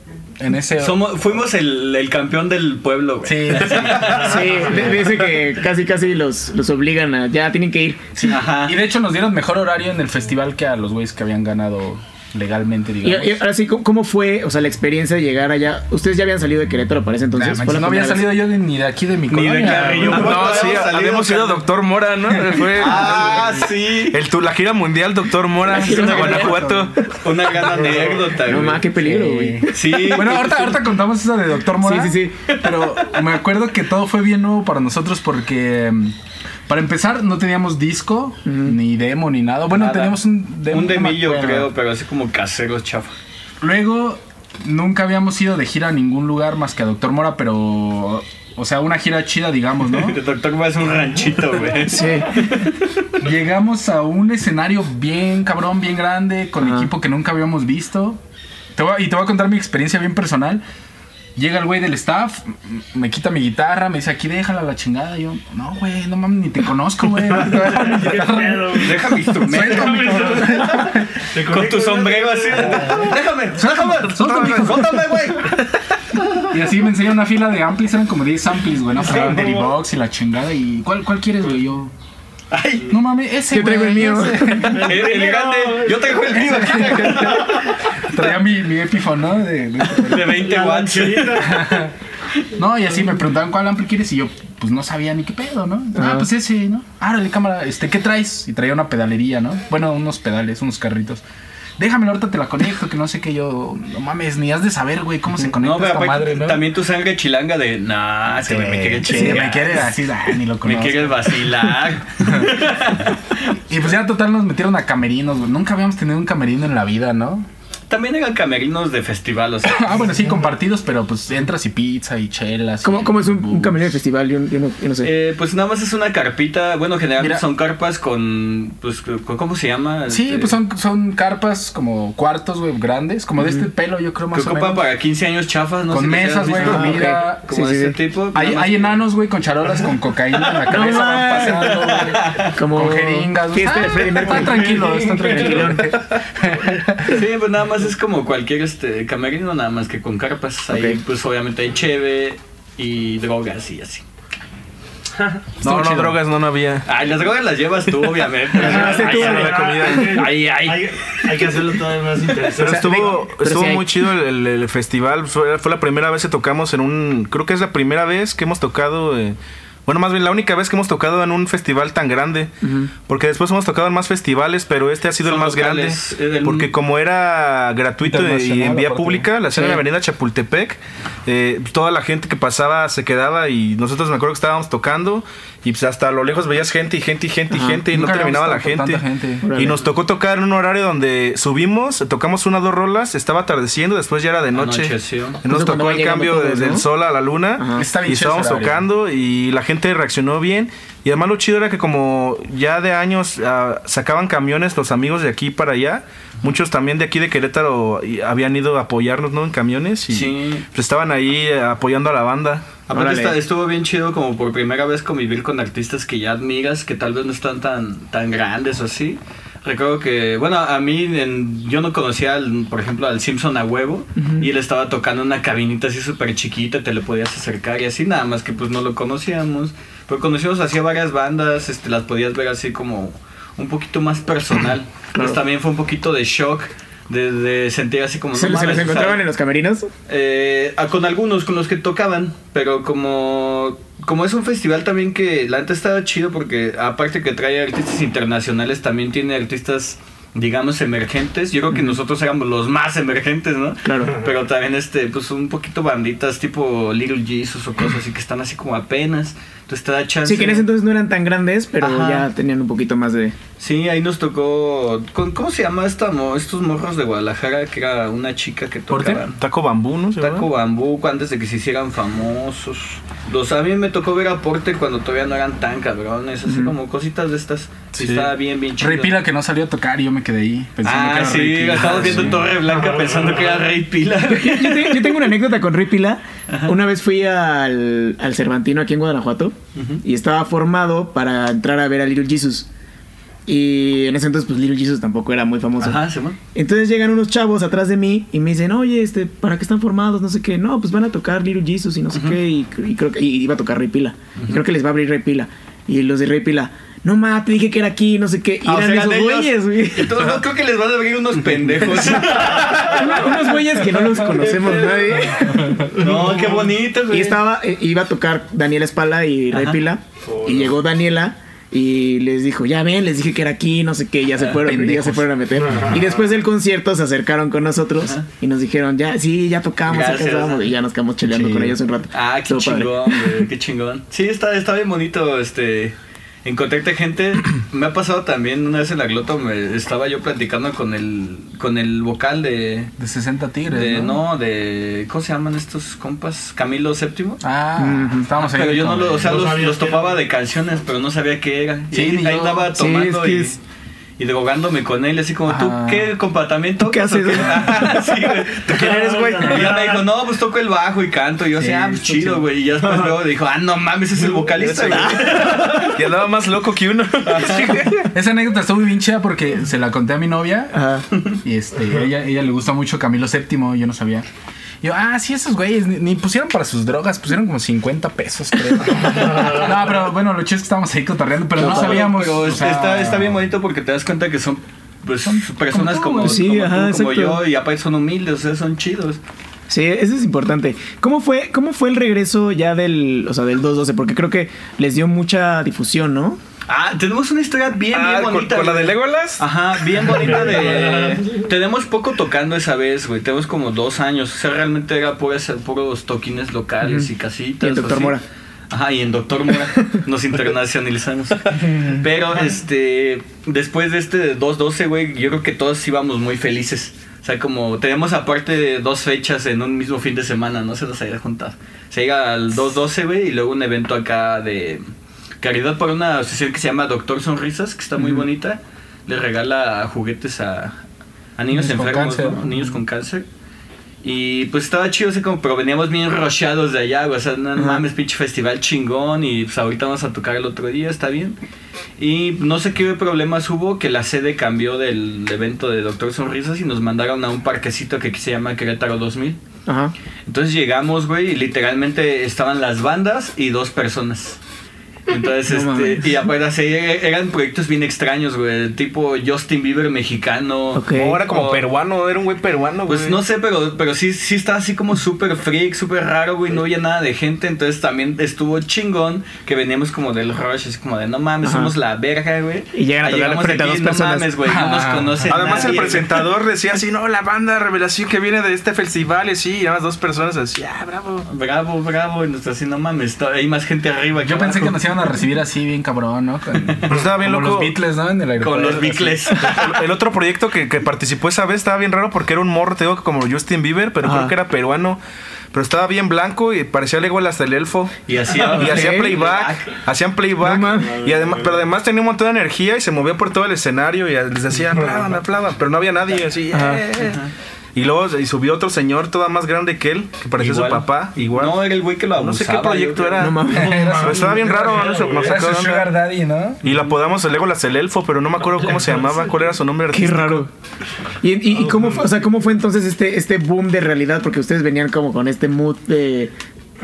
En ese. Somos, fuimos el, el campeón del pueblo, güey. Sí, dice que casi casi los, los obligan a. Ya tienen que ir. Ajá. Y de hecho nos dieron mejor horario en el festival que a los güeyes que habían ganado legalmente, digamos. y ahora sí, ¿cómo, cómo fue, o sea, la experiencia de llegar allá? Ustedes ya habían salido de Querétaro, parece Nah, entonces. manches, ¿Fue la no había salido yo de- ni de aquí de mi Ni de ¿Cómo no, sí, habíamos ido carnal? Doctor Mora, ¿no? Fue Ah, sí. el, tu- la gira mundial Doctor Mora, de. Guanajuato. Una gran anécdota? No güey. más, qué peligro, güey. Sí. Bueno, ahorita, ahorita contamos esa de Doctor Mora. Sí, sí, sí. Pero me acuerdo que todo fue bien nuevo para nosotros porque, para empezar, no teníamos disco, ni demo, ni nada. Bueno, Nada. teníamos un demo. Un demillo, creo, pero así como casero, chafa. Luego, nunca habíamos ido de gira a ningún lugar más que a Doctor Mora, pero. O sea, una gira chida, digamos, ¿no? El doctor va a hacer un ranchito, güey. Sí. Llegamos a un escenario bien cabrón, bien grande, con equipo que nunca habíamos visto. Te voy a- y te voy a contar mi experiencia bien personal. Llega el güey del staff, me quita mi guitarra, me dice, aquí déjala a la chingada. Y yo, no, güey, no mames, ni te conozco, güey. no te voy a dejar mi guitarra". Deja mi instrumento. Con tu sombrero así. Déjame, déjame, suéltame, suéltame, güey. Y así me enseña una fila de amplis, eran como 10 amplis, güey, ¿no? Derry Box y la chingada. ¿Y cuál, cuál quieres, güey? Yo, Ay, no mames, ese, Yo traigo el mío. ese". el, el grande. Yo traigo el mío aquí. Traía mi, mi Epiphone, ¿no? De, de- De 20 watts. No, y así me preguntaban cuál ampli quieres y yo pues no sabía ni qué pedo, ¿no? Ah, Ajá. pues ese, ¿no? Árale, cámara, este, ¿qué traes? Y traía una pedalería, ¿no? Bueno, unos pedales, unos carritos. Déjame, ahorita te la conecto, que no sé qué yo. No mames, ni has de saber, güey, cómo se conecta No, esta madre, ¿no? también tu sangre chilanga de, nah, güey me quiere Sí, chingar. me quiere así, ni lo Me conozco. quieres vacilar. Y pues ya total nos metieron a camerinos, güey. Nunca habíamos tenido un camerino en la vida, ¿no? También eran camerinos de festival, o sea. Ah, bueno, sí, compartidos, pero pues entras y pizza y chelas. ¿Cómo, y- cómo es un, un camerino de festival? Yo, yo no, yo no sé. Eh, pues nada más es una carpita. Bueno, generalmente Mira. son carpas con. Pues, con- ¿cómo se llama? Sí, Este, pues son, son carpas como cuartos, güey, grandes, como de este pelo, yo creo más Que o ocupan menos. para 15 años chafas, ¿no? Con sé mesas, güey, comida. Como Sí, de sí, sí. tipo. Hay, hay que- enanos, güey, con charolas con cocaína en la cabeza, van pasando, güey. Como Con jeringas. güey. Ah, Freddie Mercury. Está tranquilo, está tranquilo. Sí, pues nada más es como cualquier este camerino, nada más que con carpas. Ahí, pues obviamente hay cheve y drogas y así. No, no, chido. drogas no, no había. Ay, las drogas las llevas tú, obviamente. Tú, Ay. Ay, ay. Hay, hay que hacerlo todavía más interesante. Sea, estuvo, pero estuvo sí muy chido el, el- el festival. Fue, fue la primera vez que tocamos en un. Creo que es la primera vez que hemos tocado. eh, bueno, más bien la única vez que hemos tocado en un festival tan grande. Porque después hemos tocado en más festivales, pero este ha sido Son el más locales, grande. eh, Porque como era gratuito y en vía pública, la hacían en Sí. la avenida Chapultepec, eh, toda la gente que pasaba se quedaba y nosotros me acuerdo que estábamos tocando y pues hasta a lo lejos veías gente y gente y gente y gente y no terminaba la gente. Y nos tocó tocar en un horario donde subimos, tocamos una o dos rolas, estaba atardeciendo, después ya era de noche. Anocheció. Nos cuando tocó el cambio todos, desde ¿no? el sol a la luna Ajá. Está bien y estábamos tocando y la gente reaccionó bien. Y además lo chido era que como ya de años ah, sacaban camiones los amigos de aquí para allá, muchos también de aquí de Querétaro y habían ido a apoyarnos ¿no? en camiones y Sí. pues, estaban ahí eh, apoyando a la banda. Aparte estuvo bien chido como por primera vez convivir con artistas que ya admiras, que tal vez no están tan, tan grandes o así. Recuerdo que, bueno, a mí en- yo no conocía, al, por ejemplo, al Simpson a huevo y él estaba tocando una cabinita así súper chiquita, te le podías acercar y así, nada más que pues no lo conocíamos. Pero conocimos así a varias bandas, este, las podías ver así como un poquito más personal. Entonces también fue un poquito de shock. De, de sentir así como... ¿Se, no se los encontraban en los camerinos? eh, con algunos, con los que tocaban, pero como, como es un festival también que la neta estaba chido porque aparte que trae artistas internacionales, también tiene artistas, digamos, emergentes. Yo creo que nosotros éramos los más emergentes, ¿no? Claro. Pero también, este, pues un poquito banditas tipo Little Jesus o cosas así que están así como apenas. Entonces te da chance. Sí, que en ese entonces no eran tan grandes, pero Ajá. ya tenían un poquito más de... Sí, ahí nos tocó. con- ¿Cómo se llama esta, mo- estos morros de Guadalajara? Que era una chica que tocaba. Taco bambú, ¿no? ¿Se Taco llama? Bambuco antes de que se hicieran famosos. Los, a mí me tocó ver aporte cuando todavía no eran tan cabrones, así como cositas de estas. Sí. Estaba bien, bien chido. Rey Pila que no salió a tocar y yo me quedé ahí pensando que Ah, era sí, Rey Pila. estábamos viendo Sí. Torre Blanca pensando que era Rey Pila. Yo, te- yo tengo una anécdota con Ripila. Una vez fui al, al Cervantino aquí en Guanajuato y estaba formado para entrar a ver a Little Jesus. Y en ese entonces, pues Little Jesus tampoco era muy famoso. Ajá, va. Entonces llegan unos chavos atrás de mí y me dicen, oye, este, ¿para qué están formados? No sé qué. No, pues van a tocar Little Jesus y no sé qué. Y, y creo que y iba a tocar Rey Pila. Y creo que les va a abrir Rey Pila. Y los de Rey Pila, no ma, te dije que era aquí, no sé qué. Y Ah, o eran sea, esos ellos- güeyes, güey. Entonces no creo que les van a abrir unos pendejos. Unos- güeyes que no los conocemos nadie. no, qué bonito, güey. Y estaba, eh, iba a tocar Daniela Espala y Rey Ajá. Pila. Y llegó Daniela y les dijo, ya ven, les dije que era aquí, no sé qué, ya se fueron, ya se fueron a meter. Y después del concierto se acercaron con nosotros y nos dijeron, ya, sí, ya tocamos, ya Gracias. casamos", y ya nos quedamos cheleando Sí. con ellos un rato. Ah, qué chingón, güey, qué chingón. Sí, está, está bien bonito, este, encontrarte gente. Me ha pasado también una vez en la glota, me, estaba yo platicando con el, con el vocal de, De 60 tigres. de, ¿no? no, de, ¿cómo se llaman estos compas? Camilo VII. Ah, estábamos ahí. Pero yo no lo, o sea, los, topaba de canciones, pero no sabía qué era. Y Sí, ahí, ni ahí Sí, tomando es que y, es- y drogándome con él, así como, ¿tú Ajá. qué comportamiento? ¿Tú qué haces, sí, güey. ¿Tú quién eres, güey? Y ya me dijo, no, pues toco el bajo y canto. Y yo, Sí, así, ah, pues está chido, güey. Y ya después luego dijo, ah, no mames, ese es el vocalista, güey. Y andaba más loco que uno. Esa anécdota estuvo muy bien chida porque se la conté a mi novia. Ajá. Y este, ella, ella le gusta mucho Camilo VII, yo no sabía. Y yo, ah, sí, esos güeyes, ni, ni pusieron para sus drogas, pusieron como 50 pesos, creo. no, pero bueno, lo chido es que estábamos ahí cotorreando, pero no, sabíamos. Pero o es- sea, está, está bien bonito porque te das cuenta que son, pues, personas como. Sí, como, ajá, tú, como yo. Y aparte son humildes, o sea, son chidos. Sí, eso es importante. ¿Cómo fue, cómo fue el regreso ya del, o sea, del 212? Porque creo que les dio mucha difusión, ¿no? Ah, tenemos una historia bien, Ah, bien bonita. con la de. Legolas. Ajá, bien bonita de... Tenemos poco tocando esa vez, güey. Tenemos como dos años. O sea, realmente era puras, puros toquines locales y casitas. Y el Dr. así. Mora. Ajá, y en Doctor Mora nos internacionalizamos. Pero, este... Después de este de 212, güey, yo creo que todos íbamos muy felices. O sea, como tenemos aparte de dos fechas en un mismo fin de semana, no se nos había juntado. Se llega al 212, güey, y luego un evento acá de caridad por una asociación que se llama Doctor Sonrisas, que está muy bonita. Le regala juguetes a, a niños, enfermos. ¿no? niños con cáncer. Y pues estaba chido, sea, como, pero veníamos bien rusheados de allá, güey, o sea, no mames, pinche festival chingón y pues ahorita vamos a tocar el otro día, está bien. Y no sé qué problemas hubo, que la sede cambió del evento de Doctor Sonrisas y nos mandaron a un parquecito que aquí se llama Querétaro 2000. Ajá. Entonces llegamos, güey, y literalmente estaban las bandas y dos personas. Entonces, No este, y aparte así, eran proyectos bien extraños, güey, tipo Justin Bieber mexicano. Ok. No, era como O- peruano, era un güey peruano, güey. Pues no sé, pero, pero sí, sí estaba así como súper freak, súper raro, güey. No había nada de gente. Entonces también estuvo chingón que veníamos como del rush, así como de no mames, Ajá. somos la verga, güey. Y llegan a tocar llegamos frente a aquí, dos personas. No mames, güey, no nos Ah. conoce Además el presentador decía así, no, la banda Revelación que viene de este festival y así, y nada más dos personas así, ah, bravo. Bravo, bravo. Y nos así, no mames, hay más gente arriba. Yo pensé que nos iban a recibir así bien cabrón, ¿no? Con, Pues estaba bien como loco. los Beatles, ¿no? En el aeropuerto, Con los bicles. El, el otro proyecto que, que participó esa vez estaba bien raro porque era un morro, te digo, como Justin Bieber, pero Ajá. creo que era peruano. Pero estaba bien blanco y parecía Legolas del elfo. Y hacía, Y hacía playback, hacían playback. No y además, pero además tenía un montón de energía y se movía por todo el escenario y les decía, aplaudan, aplaudan. Pero no había nadie así. Ajá. "Eh". Y luego y subió otro señor, toda más grande que él, que parecía Igual. su papá, igual. No, era el güey que lo No sé abusaba. qué proyecto era. No mames. Pero estaba bien raro, no sé, no sé Era qué su. Sugar Daddy, ¿no? Y lo apodamos el Legolas el elfo, pero no me acuerdo cómo se llamaba, cuál era su nombre Qué raro. ¿Y, y, y cómo fue, o sea, cómo fue entonces este, este boom de realidad? Porque ustedes venían como con este mood de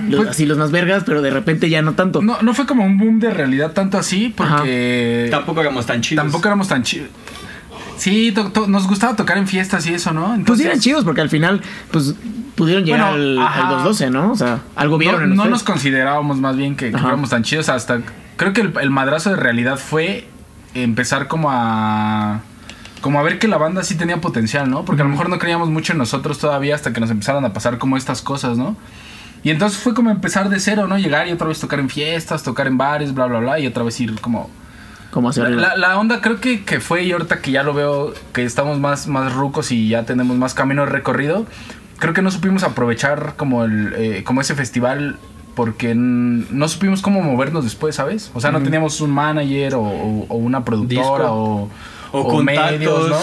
los- Pues- así los más vergas, pero de repente ya no tanto. No, no fue como un boom de realidad tanto así, porque Tampoco éramos tan chidos. tampoco éramos tan chidos. Sí, nos gustaba tocar en fiestas y eso, ¿no? Pues eran chidos porque al final, pues pudieron llegar Bueno, al, al 212, ¿no? O sea, algo vieron no, en no nos considerábamos más bien que, que Ajá. éramos tan chidos hasta creo que el, el madrazo de realidad fue empezar como a como a ver que la banda sí tenía potencial, ¿no? Porque a lo mejor no creíamos mucho en nosotros todavía hasta que nos empezaron a pasar como estas cosas, ¿no? Y entonces fue como empezar de cero, ¿no? Llegar y otra vez tocar en fiestas, tocar en bares, bla, bla, bla, y otra vez ir como... Como hacia La, arriba. la- la onda creo que, que fue, y ahorita que ya lo veo, que estamos más, más rucos y ya tenemos más camino recorrido, creo que no supimos aprovechar como, el, eh, como ese festival porque no supimos cómo movernos después, ¿sabes? O sea, no teníamos un manager o, o- o una productora Disco. o, O o contactos. medios, ¿no?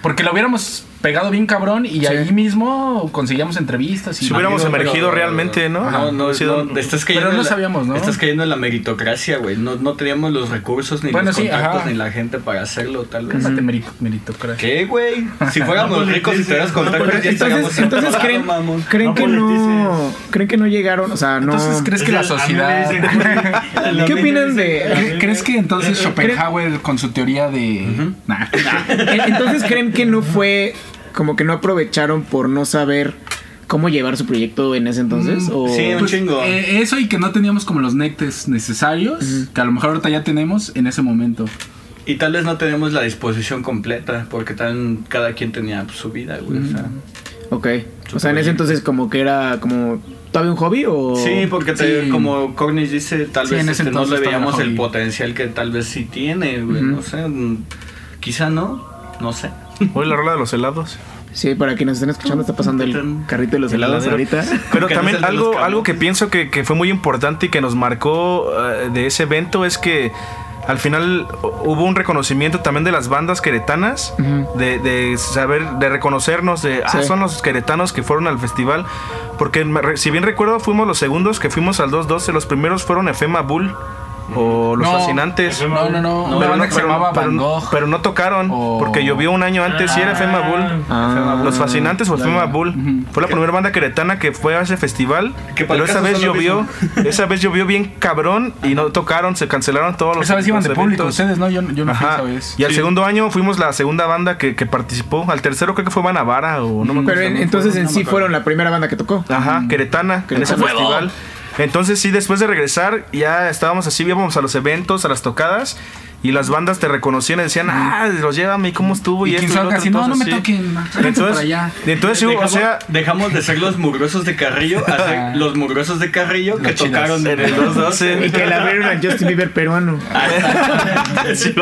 Porque lo hubiéramos pegado bien cabrón y ahí mismo conseguíamos entrevistas. Y Si hubiéramos emergido pero- realmente, ¿no? No, no, Ha sido- no, estás cayendo Pero no la- sabíamos, ¿no? Estás cayendo en la meritocracia, güey. No, no teníamos los recursos, ni Bueno, los sí, contactos, ajá. ni la gente para hacerlo, tal vez. Cálmate, meri- meritocracia. ¿Qué, güey? Si fuéramos No ricos y tuvieras contactos, ya estaríamos Entonces, entonces creen, creen No que no creen que no llegaron, o sea, no. Entonces, ¿crees que la sociedad... ¿Qué opinan de- ¿Cre- ¿Crees que entonces Schopenhauer con su teoría de... Nah. Entonces creen que no fue como que no aprovecharon por no saber cómo llevar su proyecto en ese entonces o sí, un Pues, chingo. eh, eso y que no teníamos como los nectes necesarios, que a lo mejor ahorita ya tenemos en ese momento. Y tal vez no tenemos la disposición completa, porque tan, cada quien tenía pues, su vida, güey. o sea. Ok. O sea, en ese entonces como que era como todavía un hobby o Sí, porque te- Sí. como Cornish dice, tal Sí, vez en ese este, no le veíamos el potencial que tal vez sí tiene, güey. No sé, mm, quizá no, no sé. Hoy la rola de los helados. Sí, para quienes estén escuchando está pasando el carrito de los El helados ahorita. Pero también algo, algo que pienso que, que fue muy importante y que nos marcó eh, de ese evento es que al final hubo un reconocimiento también de las bandas queretanas, de, de saber, de reconocernos, de, ah, Sí. son los queretanos que fueron al festival. Porque me re- si bien recuerdo, fuimos los segundos que fuimos al 212, los primeros fueron Efema Bull o Los No, Fascinantes. No, no, no. No, Una banda no, que se pero, llamaba pero- Van Gogh. pero no tocaron porque llovió un año antes y era Efema Bull. Ah. Los Fascinantes o Efema Bull. Fue la primera banda queretana que fue a ese festival. Pero esa vez llovió. Esa vez llovió bien cabrón y no tocaron, se cancelaron todos los Esa vez iban de público ustedes, ¿no? Yo, yo no fui esa vez. Y al Sí. segundo año fuimos la segunda banda que, que participó. Al tercero creo que fue Banavara o no me acuerdo. Pero en- entonces en sí fueron la primera banda que tocó. Ajá, queretana, en ese festival. Entonces sí, después de regresar, ya estábamos así, íbamos a los eventos, a las tocadas, y las bandas te reconocían y decían, ah, los llévame, ¿y ¿cómo estuvo? Y esto, y otro", casi, no, no me así. toquen. Entonces, allá. entonces sí, o dejamos, sea, dejamos de ser los mugrosos de Carrillo a ser los mugrosos de Carrillo que tocaron en el 212. Y que la vieron a Justin Bieber peruano. Sí,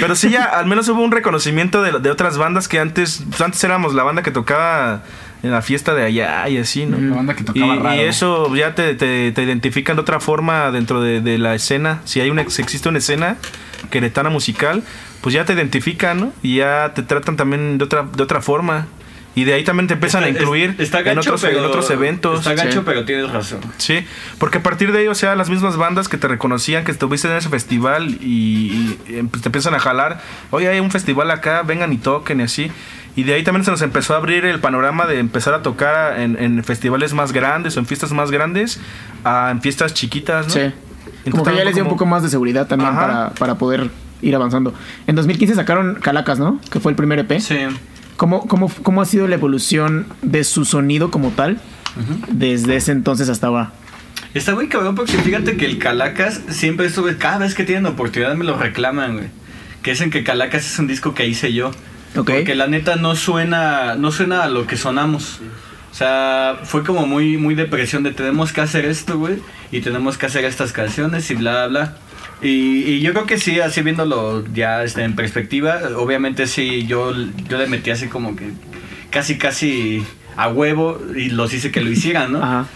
pero sí ya al menos hubo un reconocimiento de, de otras bandas que antes pues, antes éramos la banda que tocaba en la fiesta de allá y así, ¿no? La banda que Y, tocaba raro. y eso ya te, te, te identifican de otra forma dentro de, de la escena. Si hay una si existe una escena queretana musical, pues ya te identifican, ¿no? Y ya te tratan también de otra de otra forma. Y de ahí también te empiezan a incluir en, otros, en otros eventos. Está gacho, Sí. pero tienes razón. Sí, porque a partir de ahí, o sea, las mismas bandas que te reconocían, que estuviste en ese festival y, y, em, te empiezan a jalar, oye, hay un festival acá, vengan y toquen y así. Y de ahí también se nos empezó a abrir el panorama de empezar a tocar en, en festivales más grandes o en fiestas más grandes, a, en fiestas chiquitas, ¿no? Sí. Como que ya les dio un poco más de seguridad también para, para poder ir avanzando. En 2015 sacaron Calacas, ¿no? Que fue el primer EP. Sí. ¿Cómo, cómo, ¿Cómo ha sido la evolución de su sonido como tal desde ese entonces hasta ahora? Está muy cabrón porque fíjate que el Calacas siempre estuve, cada vez que tienen oportunidad me lo reclaman, güey. Que dicen que Calacas es un disco que hice yo. Ok. Porque la neta no suena, no suena a lo que sonamos. O sea, fue como muy, muy depresión de tenemos que hacer esto, güey. Y tenemos que hacer estas canciones y bla, bla. Y, y yo creo que sí, así viéndolo ya este, en perspectiva, obviamente sí, yo, yo le metí así como que casi, casi a huevo y los hice que lo hicieran, ¿no? Ajá.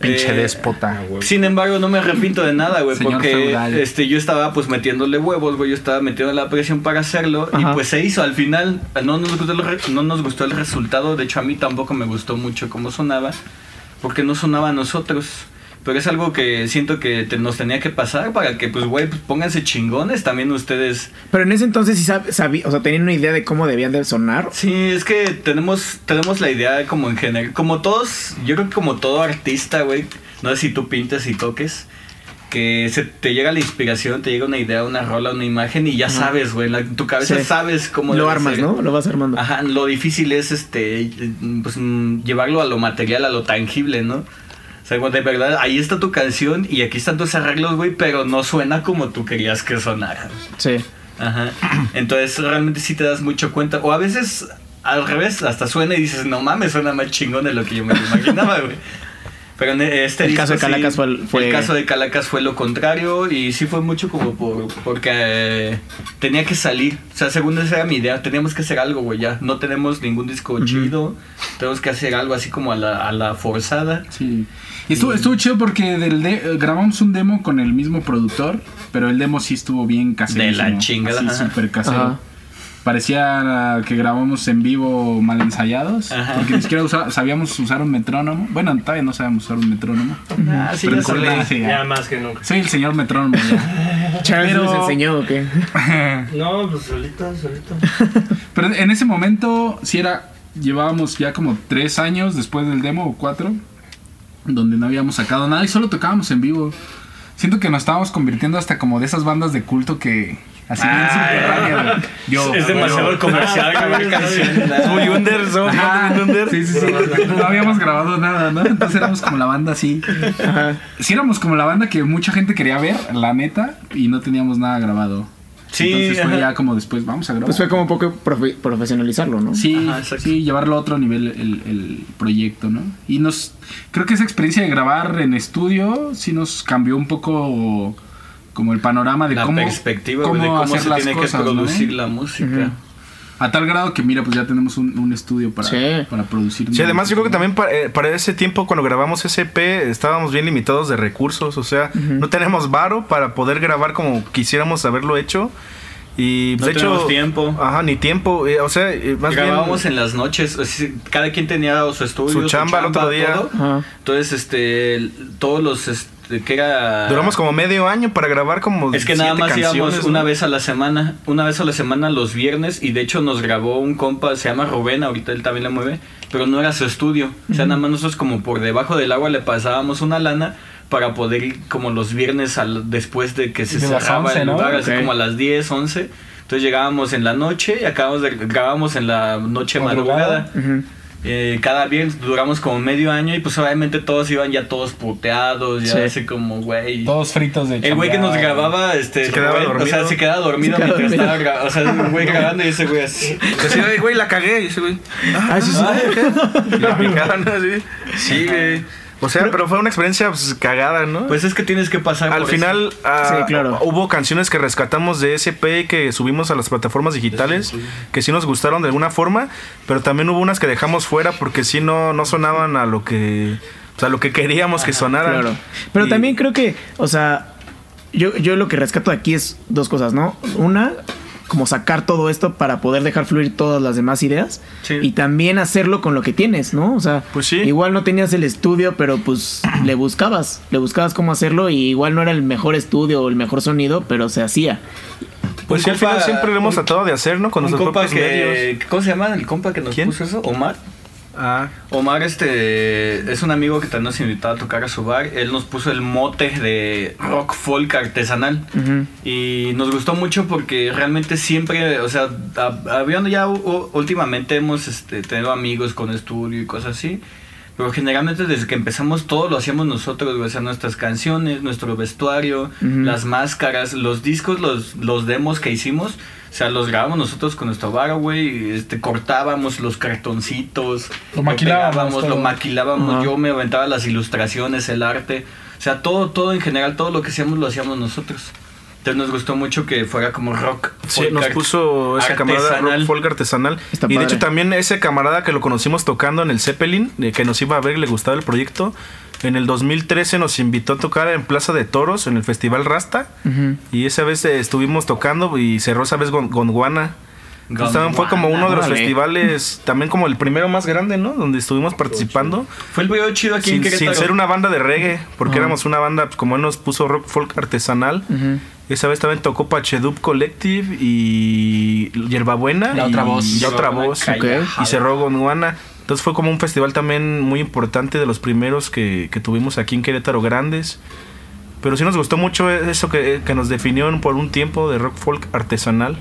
Pinche Eh, déspota. Sin embargo, no me arrepiento de nada, güey, porque feudal. este, yo estaba pues metiéndole huevos, güey, yo estaba metiendo la presión para hacerlo Ajá. y pues se hizo. Al final no nos, gustó el re- no nos gustó el resultado, de hecho a mí tampoco me gustó mucho cómo sonaba, porque no sonaba a nosotros. Pero es algo que siento que te- nos tenía que pasar para que, pues, güey, pues, pónganse chingones también ustedes. Pero en ese entonces sí sab- sabí- o sea, tenían una idea de cómo debían de sonar. Sí, es que tenemos, tenemos la idea como en general, como todos, yo creo que como todo artista, güey, no sé si tú pintes y toques, que se te llega la inspiración, te llega una idea, una rola, una imagen y ya Ajá. sabes, güey, en, tu cabeza Sí. sabes cómo Lo armas, ser. ¿no? Lo vas armando. Ajá, lo difícil es este, pues, mm, llevarlo a lo material, a lo tangible, ¿no? De verdad, ahí está tu canción y aquí están tus arreglos, güey, pero no suena como tú querías que sonara. Sí. Ajá. Entonces realmente sí te das mucho cuenta. O a veces al revés, hasta suena y dices, no mames, suena más chingón de lo que yo me imaginaba, güey. Pero en este El caso de sí, Calacas fue- fue- El caso de Calacas fue lo contrario y sí fue mucho como por, porque eh, tenía que salir. O sea, según esa era mi idea, teníamos que hacer algo, güey, ya. No tenemos ningún disco chido. Tenemos que hacer algo así como a la, a la forzada. Sí. Y estuvo, estuvo chido porque del de- grabamos un demo con el mismo productor, pero el demo sí estuvo bien casero. De la chingada, ajá. súper casero. Ajá. parecía que grabamos en vivo mal ensayados. Ajá. Porque ni siquiera usa- sabíamos usar un metrónomo. Bueno, todavía no sabemos usar un metrónomo. Ah, sí, Pero ya en sí, ya. Ya más que nunca. Soy el señor metrónomo ya. Charles Pero- les enseñó o qué? No, pues solito, solito. Pero en ese momento, sí era. Llevábamos ya como tres años después del demo o cuatro, donde no habíamos sacado nada y solo tocábamos en vivo. Siento que nos estábamos convirtiendo hasta como de esas bandas de culto que. Así bien subterránea, güey. Yo- Es demasiado yo- comercial grabar canciones. Muy under, Ajá. muy under. Sí, sí, sí. No habíamos grabado nada, ¿no? Entonces éramos como la banda así. Sí, éramos como la banda que mucha gente quería ver, la neta, y no teníamos nada grabado. Sí, Entonces fue ajá. ya como después, vamos a grabar. Pues fue como un poco profe- profesionalizarlo, ¿no? Sí, Ajá, sí, llevarlo a otro nivel el, el proyecto, ¿no? Y nos, creo que esa experiencia de grabar en estudio sí nos cambió un poco como el panorama de la cómo, perspectiva güey, de cómo hacer se las tiene cosas, que ¿no? producir la música. A tal grado que mira, pues ya tenemos un, un estudio para, Sí. para producir. Sí, además yo creo que también para, eh, para ese tiempo cuando grabamos ese EP estábamos bien limitados de recursos, o sea, no tenemos varo para poder grabar como quisiéramos haberlo hecho. Y No de hecho, tenemos tiempo. Ajá, ni tiempo, eh, o sea, eh, más Grabábamos bien en las noches, cada quien tenía su estudio, Su chamba el otro día. todo. Entonces, este, todos los, este, que era... duramos como medio año para grabar como Es que nada más íbamos una vez a la semana, una vez a la semana los viernes y de hecho nos grabó un compa, se llama Rubén, ahorita él también le mueve, pero no era su estudio, o sea, nada más nosotros como por debajo del agua le pasábamos una lana para poder ir como los viernes al, después de que se De cerraba 11, el ¿no? lugar, así como a las 10, 11. Entonces llegábamos en la noche y acabamos de, grabamos en la noche madrugada. Madrugada. Eh, cada viernes duramos como medio año y pues obviamente todos iban ya todos puteados, ya Sí. así como güey. Todos fritos de El güey que nos grababa, este, Se quedaba Rubén, o sea, dormido. se quedaba dormido Se quedaba mientras dormido. estaba grabando. O sea, un güey grabando y ese güey así. Decía, "Ay, güey, la cagué. Y ese güey, Ah, sí, sí. y la picaban así. Sí, güey. O sea, pero fue una experiencia pues, cagada, ¿no? Pues es que tienes que pasar Al por final ah, Sí, claro. hubo canciones que rescatamos de SP que subimos a las plataformas digitales que sí nos gustaron de alguna forma, pero también hubo unas que dejamos fuera porque sí no, no sonaban a lo que o sea, lo que queríamos que sonaran. Claro. Pero Y- también creo que, o sea, yo, yo lo que rescato aquí es dos cosas, ¿no? Una, como sacar todo esto para poder dejar fluir todas las demás ideas. Sí. Y también hacerlo con lo que tienes, ¿no? O sea, Pues sí. igual no tenías el estudio, pero pues le buscabas, le buscabas cómo hacerlo y igual no era el mejor estudio o el mejor sonido, pero se hacía. Pues sí, al final siempre lo hemos un- tratado de hacer, ¿no? Con nuestros propios medios. que. ¿Cómo se llama el compa que nos ¿Quién? puso eso? Omar. Ah, Omar, este, es un amigo que también nos invitó a tocar a su bar. Él nos puso el mote de rock folk artesanal. Y nos gustó mucho porque realmente siempre, o sea, ha- habiendo ya últimamente hemos este, tenido amigos con estudio y cosas así. Pero generalmente desde que empezamos todo lo hacíamos nosotros, o sea, nuestras canciones, nuestro vestuario, las máscaras, los discos, los, los demos que hicimos, o sea, los grabamos nosotros con nuestro bar, güey, este, cortábamos los cartoncitos, Lo maquilábamos lo todo. maquilábamos, yo me aventaba las ilustraciones, el arte, o sea, todo, todo en general, todo lo que hacíamos lo hacíamos nosotros. Entonces nos gustó mucho que fuera como rock. Sí, folk nos art- puso ese camarada artesanal. rock folk artesanal. Está y de hecho también ese camarada que lo conocimos tocando en el Zeppelin, de que nos iba a ver y le gustaba el proyecto, en el 2013 nos invitó a tocar en Plaza de Toros, en el Festival Rasta. Y esa vez eh, estuvimos tocando y cerró esa vez Gon- Gondwana. Entonces, también fue como uno de los festivales, también como el primero más grande, ¿no? Donde estuvimos participando. Fue el video chido aquí en Sin, Querétaro. sin ser una banda de reggae, porque Ajá. éramos una banda, pues, como él nos puso rock folk artesanal. Esa vez también tocó Pachedub Collective y Hierbabuena. La otra y- voz. Y otra voz. Y cerró Gondwana. Entonces fue como un festival también muy importante de los primeros que, que tuvimos aquí en Querétaro Grandes. Pero sí nos gustó mucho eso que, que nos definió por un tiempo de rock folk artesanal.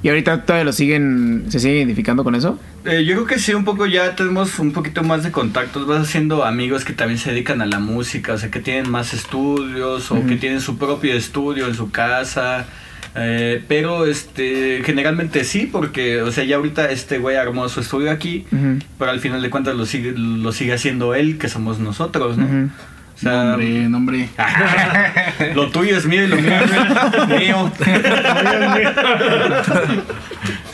Y ahorita todavía lo siguen, se siguen identificando con eso. Eh, yo creo que sí, un poco ya tenemos un poquito más de contactos. Vas haciendo amigos que también se dedican a la música, o sea, que tienen más estudios o que tienen su propio estudio en su casa. Eh, pero este generalmente sí, porque, o sea, ya ahorita este güey armó su estudio aquí, pero al final de cuentas lo sigue, lo sigue haciendo él, que somos nosotros, ¿no? Ujú. O sea, Nombre, nombre. lo tuyo es mío y lo mío es mío.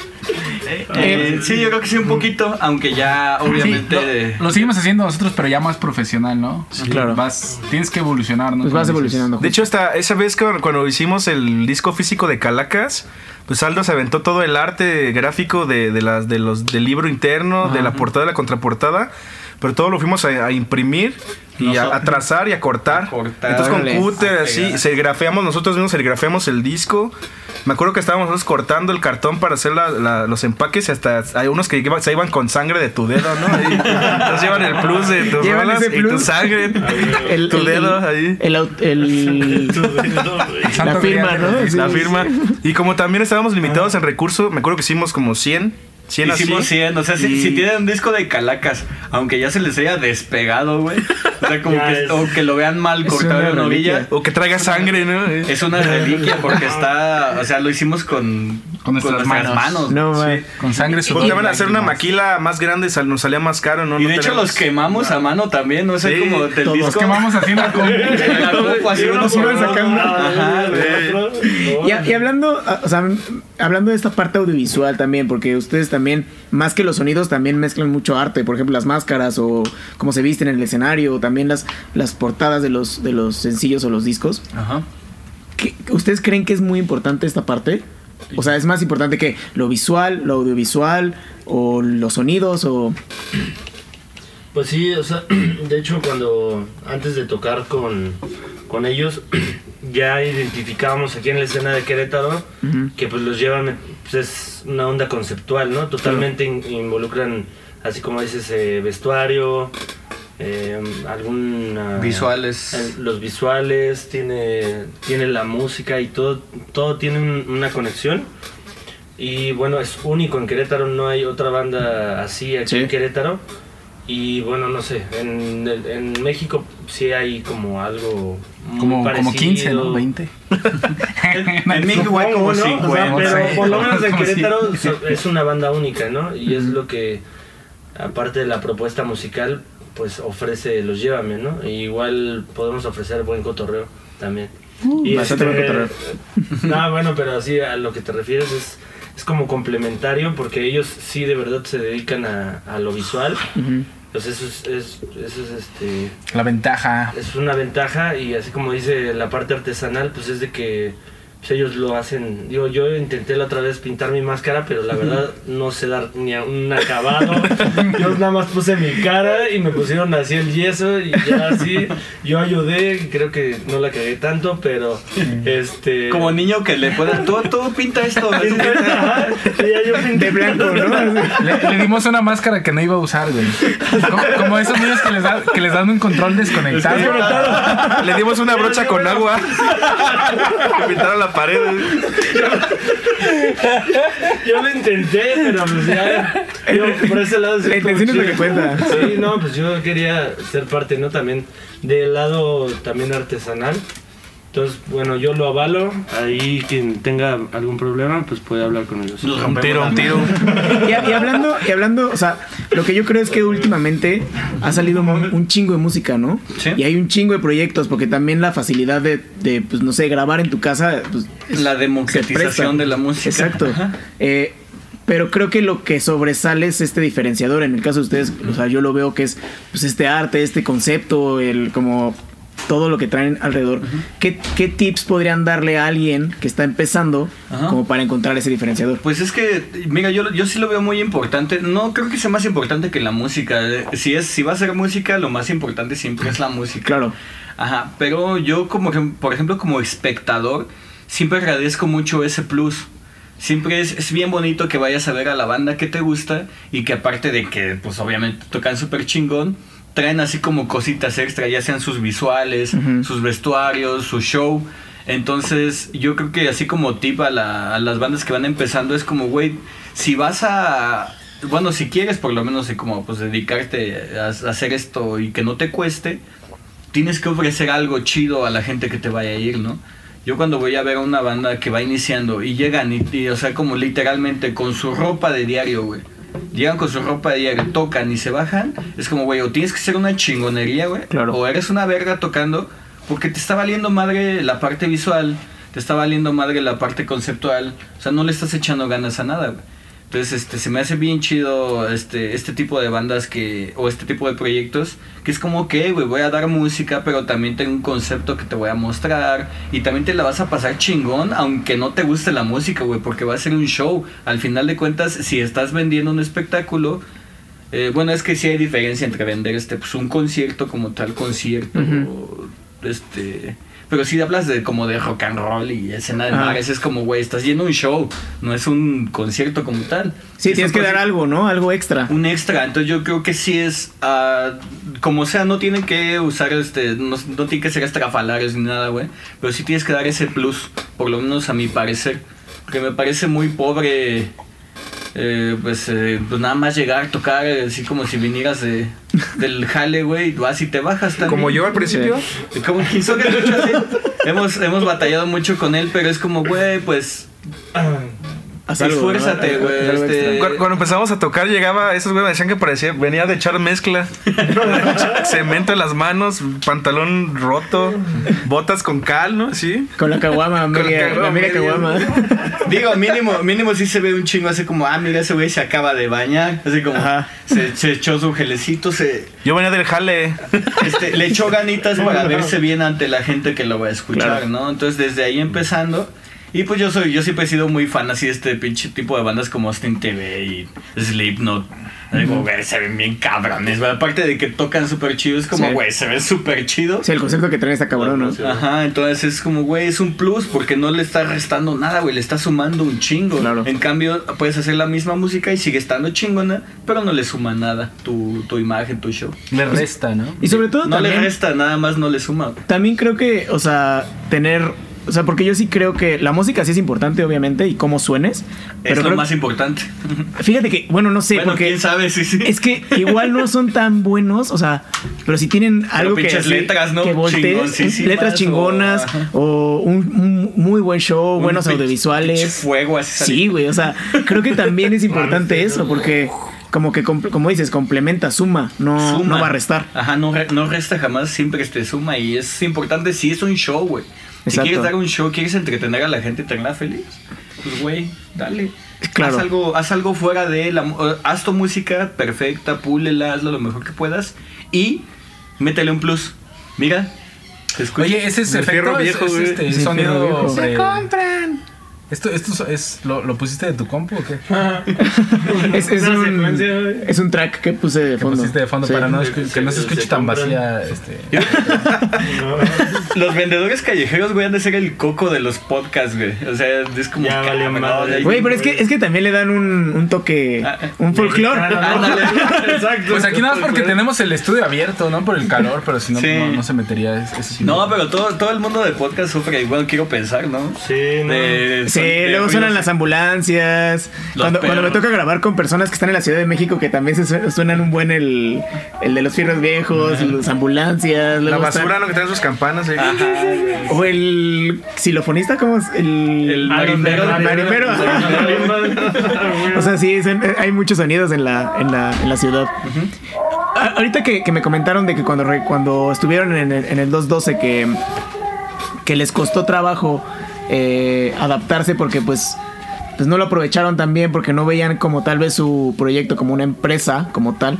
Eh, Eh, sí, yo creo que sí, un poquito, aunque ya obviamente... Lo, lo seguimos haciendo nosotros, pero ya más profesional, ¿no? claro. Vas, tienes que evolucionar, ¿no? Pues vas dices. evolucionando. De hecho, hasta esa vez que- cuando hicimos el disco físico de Calacas, pues Aldo se aventó todo el arte gráfico de, de las, de los, del libro interno, de la portada, de la contraportada. Pero todo lo fuimos a, a imprimir y a, a trazar y a cortar. A cortar. Entonces con Órale. cúter así, serigrafeamos, nosotros mismos serigrafeamos el disco. Me acuerdo que estábamos nosotros cortando el cartón para hacer la- la- los empaques y hasta hay unos que se iban con sangre de tu dedo, ¿no? Ahí, entonces llevan el plus de tus ese y tu sangre, El- tu el- dedo ahí. El, la firma, ¿no? la firma. Y como también estábamos limitados en recursos, me acuerdo que hicimos como 100. 100 Hicimos así. 100, o sea, si, Y- si tienen un disco de Calacas, aunque ya se les haya despegado, güey, o sea, como que, es- o que lo vean mal Es cortado en una orilla. O que traiga sangre, ¿no? es una reliquia porque está, o sea, lo hicimos con, Con nuestras manos. No, Sí. Con sangre, sudor. también hacer una maquila más grande sal- nos salía más caro, ¿no? Y No de hecho tenemos- los quemamos a mano también, no sé, Sí, como del todos disco. Los quemamos con. La así, güey. Y, y hablando, ah, o sea, hablando de esta parte audiovisual también, porque ustedes también, más que los sonidos, también mezclan mucho arte, por ejemplo, las máscaras o cómo se visten en el escenario, o también las, las portadas de los, de los sencillos o los discos. Ajá. ¿Qué- ¿Ustedes creen que es muy importante esta parte? O sea, es más importante que lo visual, lo audiovisual, o los sonidos, o... Pues sí, o sea, de hecho cuando antes de tocar con, con ellos, ya identificábamos aquí en la escena de Querétaro que pues los llevan, pues es una onda conceptual, ¿no? Totalmente in- involucran, así como dices, eh, vestuario, eh, alguna... Visuales. eh, los visuales, tiene, tiene la música y todo, todo tiene un- una conexión. Y bueno, es único en Querétaro, no hay otra banda así aquí Sí. en Querétaro. Y bueno, no sé, en, en México sí hay como algo muy Como, parecido. como 15, ¿no? 20. En México hay como Supongo, ¿no? O sea, 50. pero por lo menos en Querétaro es una banda única, ¿no? Y es lo que, aparte de la propuesta musical, pues ofrece los Llévame, ¿no? Y igual podemos ofrecer buen cotorreo también. y bastante buen cotorreo. No, bueno, pero así a lo que te refieres es, es como complementario porque ellos sí de verdad se dedican a, a lo visual. Ujú. Pues eso es, es- eso es este La ventaja. es una ventaja y así como dice la parte artesanal, pues es de que pues, ellos lo hacen. Digo, yo intenté la otra vez pintar mi máscara, pero la verdad no sé dar ni a un acabado. yo nada más puse mi cara y me pusieron así el yeso y ya así. Yo ayudé y creo que no la cagué tanto, pero este. Como niño que le pueda, todo, todo pinta esto. Ajá, y ya yo pinté De blanco, ¿no? Le, le dimos una máscara que no iba a usar, güey. Como, como esos niños que les, da- que les dan un control desconectado. Le dimos una brocha con agua. Pintaron la pared. Yo lo intenté, pero pues ya. Yo, por ese lado sí La intención es lo que cuenta. Sí, no, pues yo quería ser parte, ¿no? También del lado también artesanal. Entonces, bueno, yo lo avalo. Ahí quien tenga algún problema, pues puede hablar con ellos. Un tiro, un tiro. Y, y hablando, y hablando, o sea, lo que yo creo es que últimamente ha salido un, chingo de música, ¿no? Sí. Y hay un chingo de proyectos, porque también la facilidad de, de, pues no sé, grabar en tu casa, pues, es- La democratización de la música. Exacto. Eh, pero creo que lo que sobresale es este diferenciador. En el caso de ustedes, o sea, yo lo veo que es pues este arte, este concepto, el como todo lo que traen alrededor. ¿Qué, qué tips podrían darle a alguien que está empezando como para encontrar ese diferenciador? Pues es que, mira, yo, yo sí lo veo muy importante. No creo que sea más importante que la música. Si, es, si va a ser música, lo más importante siempre es la música. Claro. Ajá, pero yo como por ejemplo, como espectador, siempre agradezco mucho ese plus. Siempre es, es bien bonito que vayas a ver a la banda que te gusta y que aparte de que, pues obviamente tocan súper chingón, traen así como cositas extra, ya sean sus visuales, Ujú. sus vestuarios, su show. Entonces, yo creo que así como tip a, la- a las bandas que van empezando es como, güey, si vas a... Bueno, si quieres por lo menos eh, como pues dedicarte a, a hacer esto y que no te cueste, tienes que ofrecer algo chido a la gente que te vaya a ir, ¿no? Yo cuando voy a ver a una banda que va iniciando y llegan y, y, o sea, como literalmente con su ropa de diario, güey. Llegan con su ropa de diario, tocan y se bajan. Es como, güey, o tienes que ser una chingonería, güey. Claro. O eres una verga tocando porque te está valiendo madre la parte visual, te está valiendo madre la parte conceptual. O sea, no le estás echando ganas a nada, güey. Entonces, este, se me hace bien chido este, este tipo de bandas que, o este tipo de proyectos, que es como que, güey, voy a dar música, pero también tengo un concepto que te voy a mostrar, y también te la vas a pasar chingón, aunque no te guste la música, güey, porque va a ser un show. Al final de cuentas, si estás vendiendo un espectáculo, eh, bueno, es que sí hay diferencia entre vender este, pues un concierto como tal concierto, este pero si hablas de como de rock and roll y escena de mares, es como, güey, estás yendo un show, no es un concierto como tal. Sí, tienes que dar algo, ¿no? Algo extra. Un extra. Entonces yo creo que sí es, uh, como sea, no tienen que usar este, no, no tienen que ser estrafalarios ni nada, güey. Pero sí tienes que dar ese plus, por lo menos a mi parecer. Porque me parece muy pobre eh, pues, eh, pues nada más llegar, tocar, eh, así como si vinieras de, del jale, güey, vas y te bajas también. Como yo al principio. Como quiso que mucho así. hemos, hemos batallado mucho con él, pero es como, güey, pues Esfuérzate, güey. Este... Cuando, empezamos a tocar, llegaba, esos güey me decían que parecía, venía de echar mezcla. Cemento en las manos, pantalón roto, botas con cal, ¿no? Sí. Con la caguama, amiga, la amiga caguama. Digo, mínimo, mínimo sí se ve un chingo así como, ah, mira, ese güey se acaba de bañar. Así como, se, se, echó su gelecito, se. Yo venía del jale. Este, le echó ganitas para verse bien ante la gente que lo va a escuchar, ¿no? Entonces, desde ahí empezando y pues yo soy, yo siempre he sido muy fan así de este pinche tipo de bandas como Austin TV y Slipknot. Digo, güey, se ven bien cabrones, Aparte de que tocan súper chido, es como, güey, se ve súper chido. Sí, el concepto que traen está cabrón, ¿no? Ajá, entonces es como, güey, es un plus porque no le está restando nada, güey, le está sumando un chingo. Claro. En cambio, puedes hacer la misma música y sigue estando chingona, pero no le suma nada tu, tu imagen, tu show. Le resta, ¿no? Y sobre todo No le resta, nada más no le suma. También creo que, o sea, tener o sea, porque yo sí creo que la música sí es importante, obviamente, y cómo suenes. Pero es lo más importante. Fíjate que, bueno, no sé, bueno, porque. quién sabe, sí, sí. Es que igual no son tan buenos, o sea, pero si tienen algo que. letras, ¿no? Que voltees, letras chingonas, o, un, muy buen show, buenos audiovisuales. Fuego así. Sí, güey, o sea, creo que también es importante eso, porque como que, como dices, complementa, suma, no, no va a restar. Ajá, no, no resta jamás, siempre que te suma. Y es importante, si es un show, güey. Si quieres dar un show, quieres entretener a la gente y tenerla feliz, pues güey, dale. Haz algo, haz algo fuera de la haz tu música perfecta, púlela, hazlo lo mejor que puedas y métele un plus. Mira, Oye, ese es el efecto viejo, este, sonido. Se compran. ¿Esto, esto es, lo, lo, pusiste de tu compu o qué? es, es, un, es, un, track que puse de fondo. pusiste de fondo para no, que no se escuche tan vacía. Este. los vendedores callejeros, güey, han de ser el coco de los podcasts, güey. O sea, es como. Güey, pero es que, es que también le dan un, un toque. Ah, un folclore. Exacto. Pues aquí nada más porque tenemos el estudio abierto, ¿no? Por el calor, pero si no, no, se metería ese No, pero todo, todo el mundo de podcast sufre igual, quiero pensar, ¿no? Sí, no. Sí, luego suenan las ambulancias. Cuando, cuando, me toca grabar con personas que están en la Ciudad de México, que también se suenan un buen el, el de los fierros viejos, las ambulancias. La basura, ¿no? Que traen sus campanas. O el xilofonista, ¿cómo es? El, el marimbero. marimbero. o sea, sí, hay muchos sonidos en la, en la, en la ciudad. Ahorita que, que, me comentaron de que cuando, cuando estuvieron en el, en el 212 que, que les costó trabajo eh, adaptarse porque pues, pues no lo aprovecharon tan bien porque no veían como tal vez su proyecto como una empresa como tal.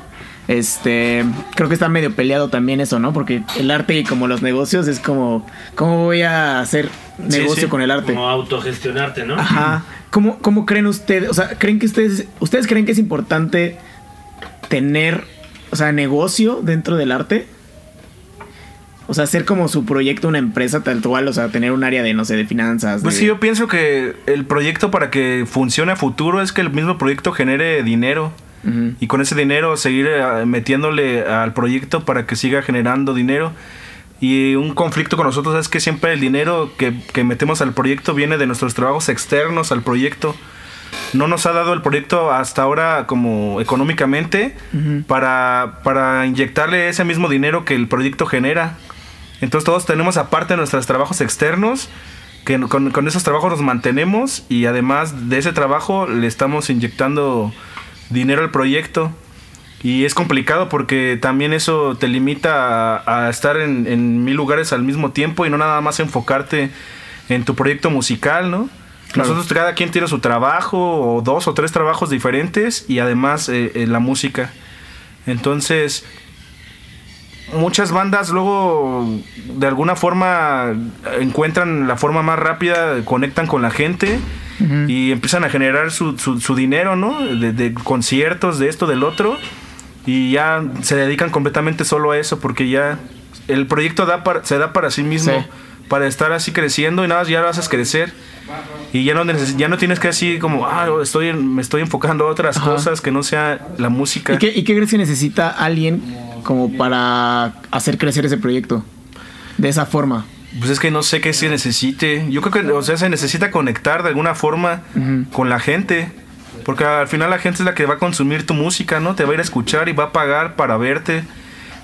Este, creo que está medio peleado también eso, ¿no? Porque el arte y como los negocios es como, ¿cómo voy a hacer negocio con el arte? Como autogestionarte, ¿no? Ajá. ¿Cómo, ¿Cómo creen ustedes? O sea, ¿creen que ustedes, ustedes creen que es importante tener, o sea, negocio dentro del arte? O sea, hacer como su proyecto una empresa tal cual, o sea, tener un área de, no sé, de finanzas. Pues sí, yo pienso que el proyecto para que funcione a futuro es que el mismo proyecto genere dinero. Y con ese dinero seguir eh, metiéndole al proyecto para que siga generando dinero. Y un conflicto con nosotros es que siempre el dinero que, que metemos al proyecto viene de nuestros trabajos externos al proyecto no nos ha dado el proyecto hasta ahora como económicamente para, para inyectarle ese mismo dinero que el proyecto genera. Entonces todos tenemos aparte nuestros trabajos externos, que con, esos trabajos nos mantenemos y además de ese trabajo le estamos inyectando dinero al proyecto. Y es complicado porque también eso te limita a, estar en, en, mil lugares al mismo tiempo y no nada más enfocarte en tu proyecto musical, ¿no? Nosotros cada quien tiene su trabajo o dos o tres trabajos diferentes y además eh, eh, la música. Entonces, muchas bandas luego de alguna forma encuentran la forma más rápida, conectan con la gente y empiezan a generar su, su, su dinero, ¿no? De, de conciertos, de esto, del otro. Y ya se dedican completamente solo a eso porque ya el proyecto da para, se da para sí mismo. Sí. Para estar así creciendo y nada ya lo haces crecer. Y ya no, ya no tienes que así como, ah, estoy, me estoy enfocando a otras Ajá. cosas que no sea la música. ¿Y qué, ¿Y qué crees que necesita alguien como para hacer crecer ese proyecto? De esa forma. Pues es que no sé qué se necesite. Yo creo que, o sea, se necesita conectar de alguna forma con la gente. Porque al final la gente es la que va a consumir tu música, ¿no? Te va a ir a escuchar y va a pagar para verte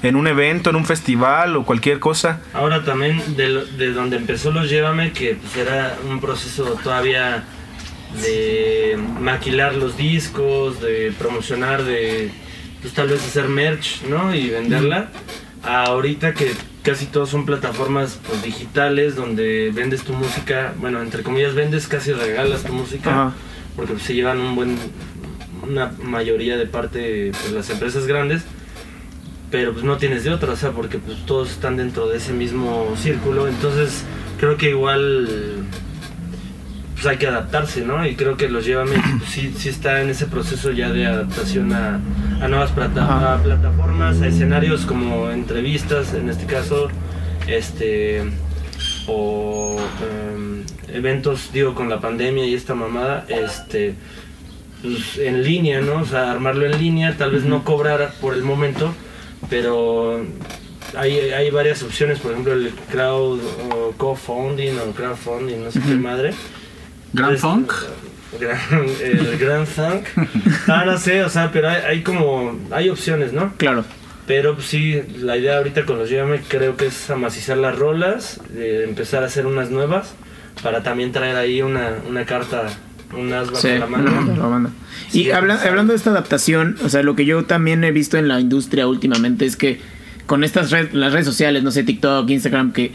en un evento, en un festival o cualquier cosa. Ahora también de, lo- de donde empezó los Llévame, que pues era un proceso todavía de maquilar los discos, de promocionar, de pues, tal vez hacer merch, ¿no? Y venderla. A ahorita que casi todos son plataformas pues, digitales donde vendes tu música, bueno, entre comillas vendes, casi regalas tu música, Ajá. porque pues, se llevan un buen una mayoría de parte pues, las empresas grandes pero pues no tienes de otra, o sea, porque pues todos están dentro de ese mismo círculo, entonces creo que igual pues hay que adaptarse, ¿no? Y creo que los Llévame pues, sí, sí está en ese proceso ya de adaptación a, a nuevas plata- a plataformas, a escenarios como entrevistas, en este caso, este o em, eventos, digo, con la pandemia y esta mamada, este pues, en línea, ¿no? O sea, armarlo en línea, tal vez no cobrar por el momento, pero hay, hay varias opciones, por ejemplo, el crowd o co-funding o crowdfunding, no sé qué madre. Grand Funk. Gran- el Grand Funk. Ah, no sé, o sea, pero hay, hay como, hay opciones, ¿no? Claro. Pero pues, sí, la idea ahorita con los Llévame creo que es amacizar las rolas, eh, empezar a hacer unas nuevas, para también traer ahí una, una carta, un as bajo Sí, la mano. la banda. Y Sí, habla- sí. hablando de esta adaptación, o sea, lo que yo también he visto en la industria últimamente es que con estas redes, las redes sociales, no sé, TikTok, Instagram, que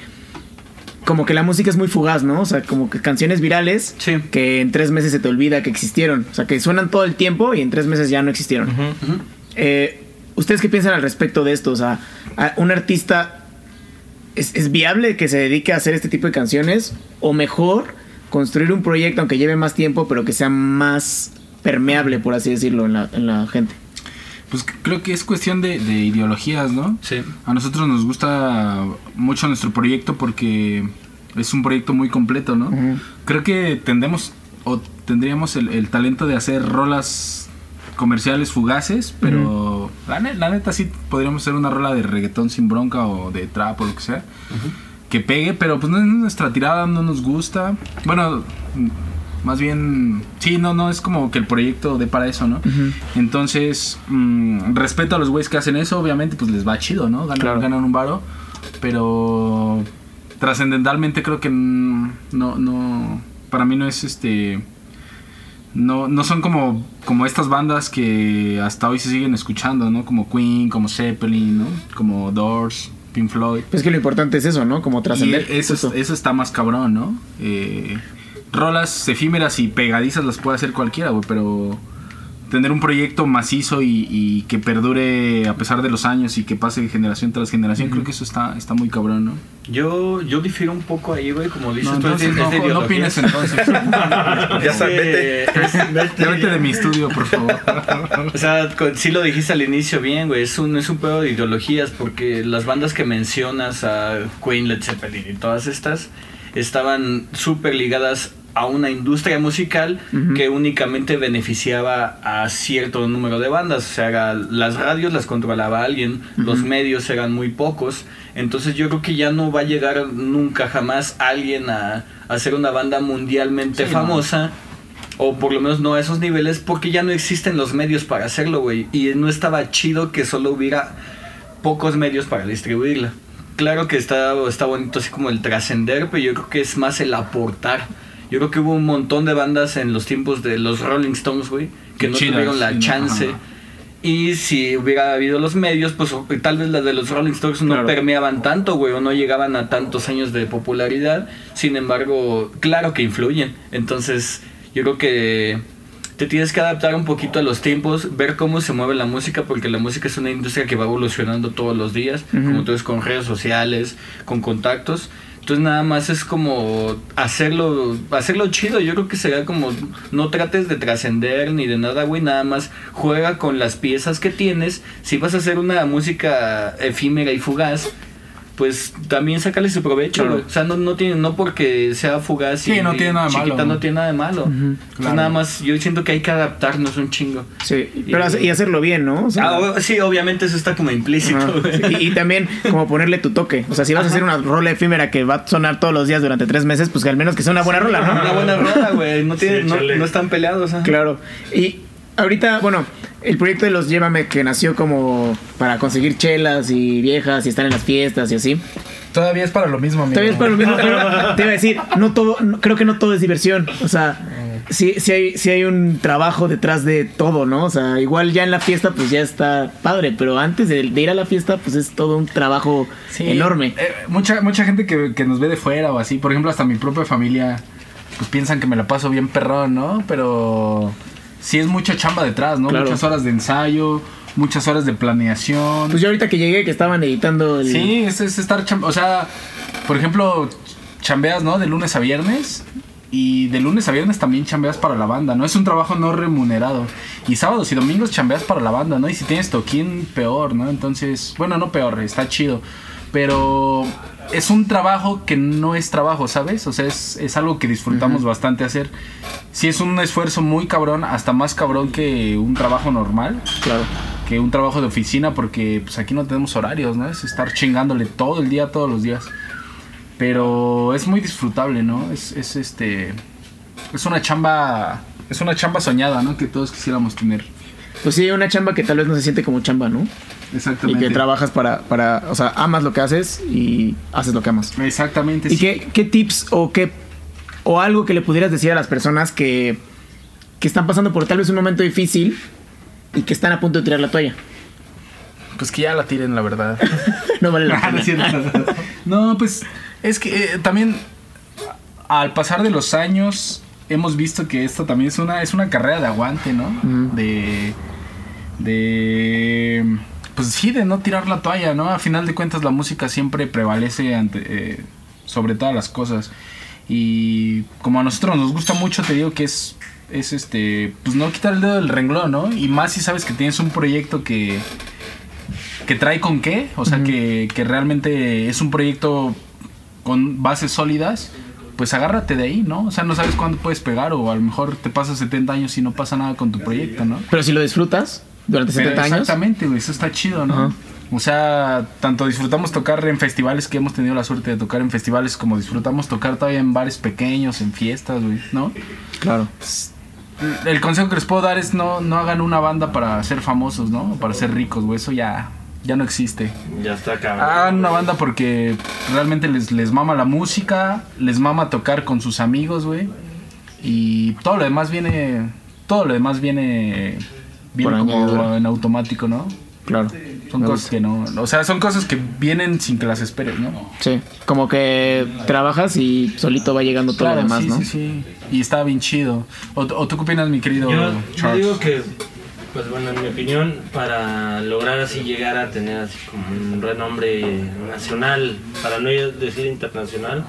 como que la música es muy fugaz, ¿no? O sea, como que canciones virales Sí. que en tres meses se te olvida que existieron. O sea, que suenan todo el tiempo y en tres meses ya no existieron. Eh, ¿Ustedes qué piensan al respecto de esto? O sea, a- un artista ¿es, es viable que se dedique a hacer este tipo de canciones? ¿O mejor construir un proyecto aunque lleve más tiempo, pero que sea más permeable, por así decirlo, en la, en la gente? Pues creo que es cuestión de, de ideologías, ¿no? Sí. A nosotros nos gusta mucho nuestro proyecto porque es un proyecto muy completo, ¿no? Creo que tendemos o tendríamos el, el talento de hacer rolas comerciales fugaces, pero la, ne- la neta sí podríamos hacer una rola de reggaetón sin bronca o de trap o lo que sea. Que pegue, pero pues no es nuestra tirada, no nos gusta. Bueno, más bien, sí, no, no, es como que el proyecto de para eso, ¿no? Entonces, mm, respeto a los güeyes que hacen eso, obviamente, pues les va chido, ¿no? Ganan, Claro. ganan un varo, pero trascendentalmente creo que no, no, para mí no es este, no, no son como, como estas bandas que hasta hoy se siguen escuchando, ¿no? Como Queen, como Zeppelin, ¿no? Como Doors, Pink Floyd. Pues que lo importante es eso, ¿no? Como trascender. Eso, es- eso está más cabrón, ¿no? Eh, rolas efímeras y pegadizas las puede hacer cualquiera, güey, pero tener un proyecto macizo y, y que perdure a pesar de los años y que pase de generación tras generación, creo que eso está, está muy cabrón, ¿no? Yo, yo difiero un poco ahí, güey, como dices No, tú, es de- entonces es de no, opines entonces. Ya sabes, vete. De mi estudio, por favor. O sea, con- sí lo dijiste al inicio bien, güey. Es un, es un pedo de ideologías porque las bandas que mencionas, a Queen, Led Zeppelin y todas estas, estaban súper ligadas a una industria musical que únicamente beneficiaba a cierto número de bandas. O sea, las radios las controlaba alguien, los medios eran muy pocos. Entonces yo creo que ya no va a llegar nunca jamás alguien a, a hacer una banda mundialmente Sí, no. famosa. O por lo menos no a esos niveles, porque ya no existen los medios para hacerlo, güey. Y no estaba chido que solo hubiera pocos medios para distribuirla. Claro que está, está bonito así como el trascender, pero yo creo que es más el aportar. Yo creo que hubo un montón de bandas en los tiempos de los Rolling Stones, güey, que no Chidas, tuvieron la no, chance. Y si hubiera habido los medios, pues tal vez las de los Rolling Stones no Claro. permeaban tanto, güey, o no llegaban a tantos años de popularidad. Sin embargo, claro que influyen. Entonces, yo creo que te tienes que adaptar un poquito a los tiempos, ver cómo se mueve la música, porque la música es una industria que va evolucionando todos los días, Ujú. como tú ves, con redes sociales, con contactos. Entonces nada más es como hacerlo, hacerlo chido. Yo creo que sería como no trates de trascender ni de nada, güey. Nada más juega con las piezas que tienes. Si vas a hacer una música efímera y fugaz, pues también sácale su provecho, Claro. O sea, no, no tiene, no porque sea fugaz y Sí, no tiene nada de chiquita, malo. no tiene nada de malo. Claro. nada más, yo siento que hay que adaptarnos un chingo. Sí, pero hace- y hacerlo bien, ¿no? O sea, Ah, o- sí, obviamente eso está como implícito. Sí, Y, y también como ponerle tu toque. O sea, si vas a hacer una rola efímera que va a sonar todos los días durante tres meses, pues que al menos que sea una buena rola, ¿no? Una buena rola, güey. No, tiene, Sí, no, no están peleados. ajá. Claro. Y ahorita, bueno, el proyecto de los Llévame que nació como para conseguir chelas y viejas y estar en las fiestas y así. Todavía es para lo mismo, amigo. Todavía es para lo mismo, pero te iba a decir, no todo, no- creo que no todo es diversión. O sea, sí, sí hay, sí hay un trabajo detrás de todo, ¿no? O sea, igual ya en la fiesta pues ya está padre, pero antes de, de ir a la fiesta pues es todo un trabajo Sí, enorme. eh, mucha, mucha gente que, que nos ve de fuera o así, por ejemplo, hasta mi propia familia, pues piensan que me la paso bien perrón, ¿no? Pero sí es mucha chamba detrás, ¿no? Claro. Muchas horas de ensayo, muchas horas de planeación. Pues yo ahorita que llegué que estaban editando el... Sí, es, es estar O sea, por ejemplo, chambeas, ¿no? De lunes a viernes. Y de lunes a viernes también chambeas para la banda, ¿no? Es un trabajo no remunerado. Y sábados y domingos chambeas para la banda, ¿no? Y si tienes toquín, peor, ¿no? Entonces, bueno, no peor, está chido. Pero es un trabajo que no es trabajo, ¿sabes? O sea, es, es algo que disfrutamos bastante hacer. Sí es un esfuerzo muy cabrón, hasta más cabrón que un trabajo normal Claro. que un trabajo de oficina porque pues aquí no tenemos horarios, ¿no? Es estar chingándole todo el día, todos los días. Pero es muy disfrutable, ¿no? Es, es este es una chamba es una chamba soñada, ¿no? Que todos quisiéramos tener. Pues sí, una chamba que tal vez no se siente como chamba, ¿no? Y Exactamente. que trabajas para, para, o sea, amas lo que haces y haces lo que amas. Exactamente. ¿Y sí. qué, qué tips o qué o algo que le pudieras decir a las personas que, que están pasando por tal vez un momento difícil y que están a punto de tirar la toalla? Pues que ya la tiren, la verdad. No vale la pena. No, pues es que eh, también al pasar de los años hemos visto que esto también es una es una carrera de aguante, ¿no? De de pues sí de no tirar la toalla, ¿no? A final de cuentas la música siempre prevalece ante eh, sobre todas las cosas y como a nosotros nos gusta mucho te digo que es es este pues no quitar el dedo del renglón, ¿no? Y más si sabes que tienes un proyecto que que trae con qué, o sea, que, que realmente es un proyecto con bases sólidas, pues agárrate de ahí, ¿no? O sea, no sabes cuándo puedes pegar o a lo mejor te pasas 70 años y no pasa nada con tu proyecto, ¿no? Pero si lo disfrutas durante Pero 70 años. Exactamente, güey, eso está chido, ¿no? O sea, tanto disfrutamos tocar en festivales que hemos tenido la suerte de tocar en festivales como disfrutamos tocar todavía en bares pequeños, en fiestas, güey, ¿no? Claro. El consejo que les puedo dar es no, no hagan una banda para ser famosos, ¿no? Para ser ricos, güey, eso ya, ya no existe. Ya está cabrón. Hagan una banda porque realmente les, les mama la música, les mama tocar con sus amigos, güey. Y todo lo demás viene. Todo lo demás viene. Viene Por como en automático, ¿no? Claro. Son cosas gusta. que no. O sea, son cosas que vienen sin que las esperes, ¿no? Sí, como que trabajas y solito va llegando todo lo demás, sí, ¿no? sí, sí. Y está bien chido. ¿O, o tú qué opinas, mi querido Yo, digo que, pues bueno, en mi opinión, para lograr así llegar a tener así como un renombre nacional, para no decir internacional,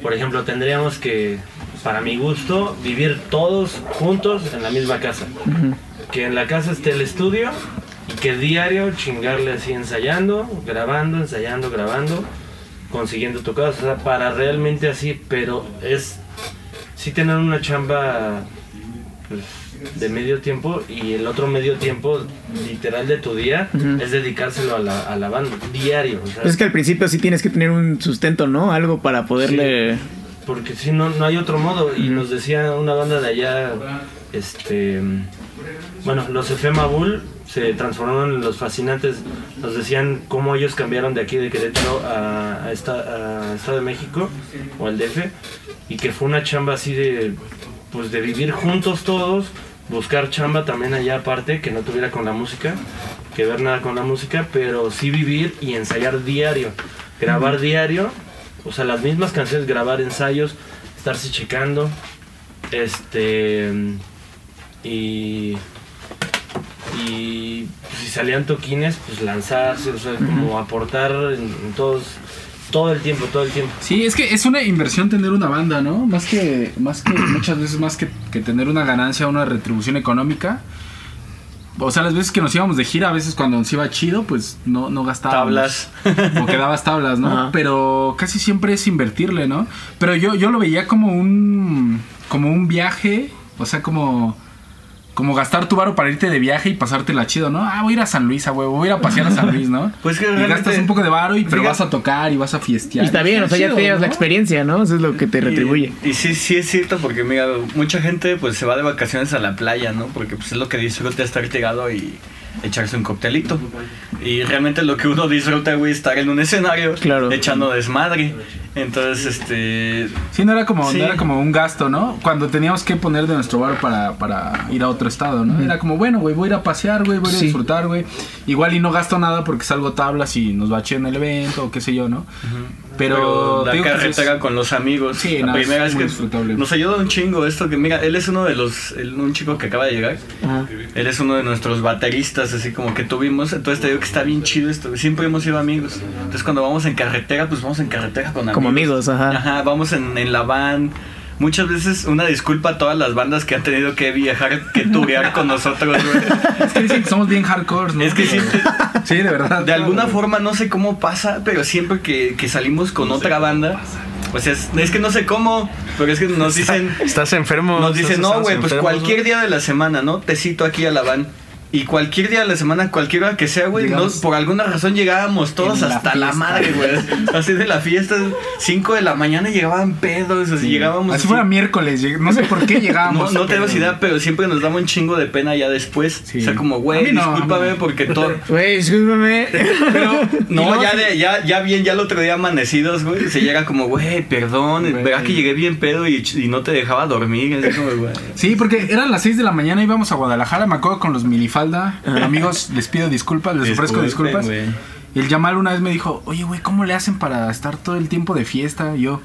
por ejemplo, tendríamos que, para mi gusto, vivir todos juntos en la misma casa. Que en la casa esté el estudio y que diario chingarle así ensayando, grabando, ensayando, grabando, consiguiendo tocadas, o sea, para realmente así, pero es sí tener una chamba pues, de medio tiempo y el otro medio tiempo literal de tu día es dedicárselo a la, a la banda diario. o sea, es que al principio sí tienes que tener un sustento, ¿no? Algo para poderle... porque si no, no hay otro modo. Y nos decía una banda de allá, este, bueno, los Efema Bull se transformaron en los fascinantes. Nos decían cómo ellos cambiaron de aquí de Querétaro a, a, esta, a Estado de México o al DF y que fue una chamba así de, pues de vivir juntos todos, buscar chamba también allá aparte, que no tuviera con la música, que ver nada con la música, pero sí vivir y ensayar diario, grabar diario, o sea, las mismas canciones, grabar ensayos, estarse checando, este, y, y pues, si salían toquines, pues lanzarse, o sea, como aportar en, en todos, todo el tiempo, todo el tiempo. Sí, es que es una inversión tener una banda, ¿no? Más que, más que muchas veces más que, que tener una ganancia, una retribución económica. O sea, las veces que nos íbamos de gira, a veces cuando nos iba chido, pues no, no gastábamos. Tablas. O quedabas tablas, ¿no? Ajá. Pero casi siempre es invertirle, ¿no? Pero yo, yo lo veía como un. como un viaje. O sea, como. Como gastar tu varo para irte de viaje y pasártela chido, ¿no? Ah, voy a ir a San Luis, a huevo, voy a ir a pasear a San Luis, ¿no? Pues que y gastas un poco de varo, y, pero Fíjate- vas a tocar y vas a fiestear. Y está bien, o sea, ya Chido, te llevas la experiencia, ¿no? Eso es lo que te retribuye. Y, y sí, sí es cierto, porque mira, mucha gente pues se va de vacaciones a la playa, ¿no? Porque pues es lo que disfruta estar tirado y echarse un coctelito. Y realmente lo que uno disfruta, güey, estar en un escenario Claro. echando desmadre. Entonces, este... Sí, no era como, Sí. no era como un gasto, ¿no? Cuando teníamos que poner de nuestro bar para, para ir a otro estado, ¿no? Era como, bueno, güey, voy a ir a pasear, güey, voy a ir a Sí. disfrutar, güey. Igual y no gasto nada porque salgo tablas y nos va en el evento o qué sé yo, ¿no? Digo que carretera es- con los amigos. Sí, la no, primera es vez muy que disfrutable. nos ayuda un chingo esto que mira, él es uno de los el- un chico que acaba de llegar. Ajá. Él es uno de nuestros bateristas así como que tuvimos, entonces te digo que está bien chido esto. Siempre hemos sido amigos. Entonces cuando vamos en carretera, pues vamos en carretera con amigos. Como amigos, ajá. Ajá, vamos en, en la van. Muchas veces una disculpa a todas las bandas que han tenido que viajar, que turear con nosotros, güey. Es que dicen que somos bien hardcore, ¿no? Es que siempre, Sí, de verdad. de alguna forma no sé cómo pasa, pero siempre que, que salimos con otra banda, o sea, es, es que no sé cómo, pero es que nos dicen, Estás enfermo. nos dicen, estás- no, güey, pues enfermo, cualquier ¿no?" día de la semana, ¿no? Te cito aquí a la van. Y cualquier día de la semana, cualquier hora que sea, güey, no, Llegamos- por alguna razón llegábamos todos la hasta la madre, güey. Así de la fiesta, 5 de la mañana llegaban pedos, así llegábamos. Así así. fuera miércoles, no sé por qué llegábamos. no tenemos idea, pero siempre nos daba un chingo de pena ya después. Sí. O sea, como, güey, no, discúlpame no. porque todo. Güey, discúlpame. Pero no, ya, de, ya, ya bien, ya el otro día amanecidos, güey. Se llega como, güey, perdón, Güey. verá que llegué bien pedo y, y no te dejaba dormir. Así como, güey. Sí, porque eran las 6 de la mañana, íbamos a Guadalajara, me acuerdo con los minifalda. Amigos, les pido disculpas, les ofrezco disculpas. güey. Y el Yamal una vez me dijo, oye, güey, ¿cómo le hacen para estar todo el tiempo de fiesta? Y yo,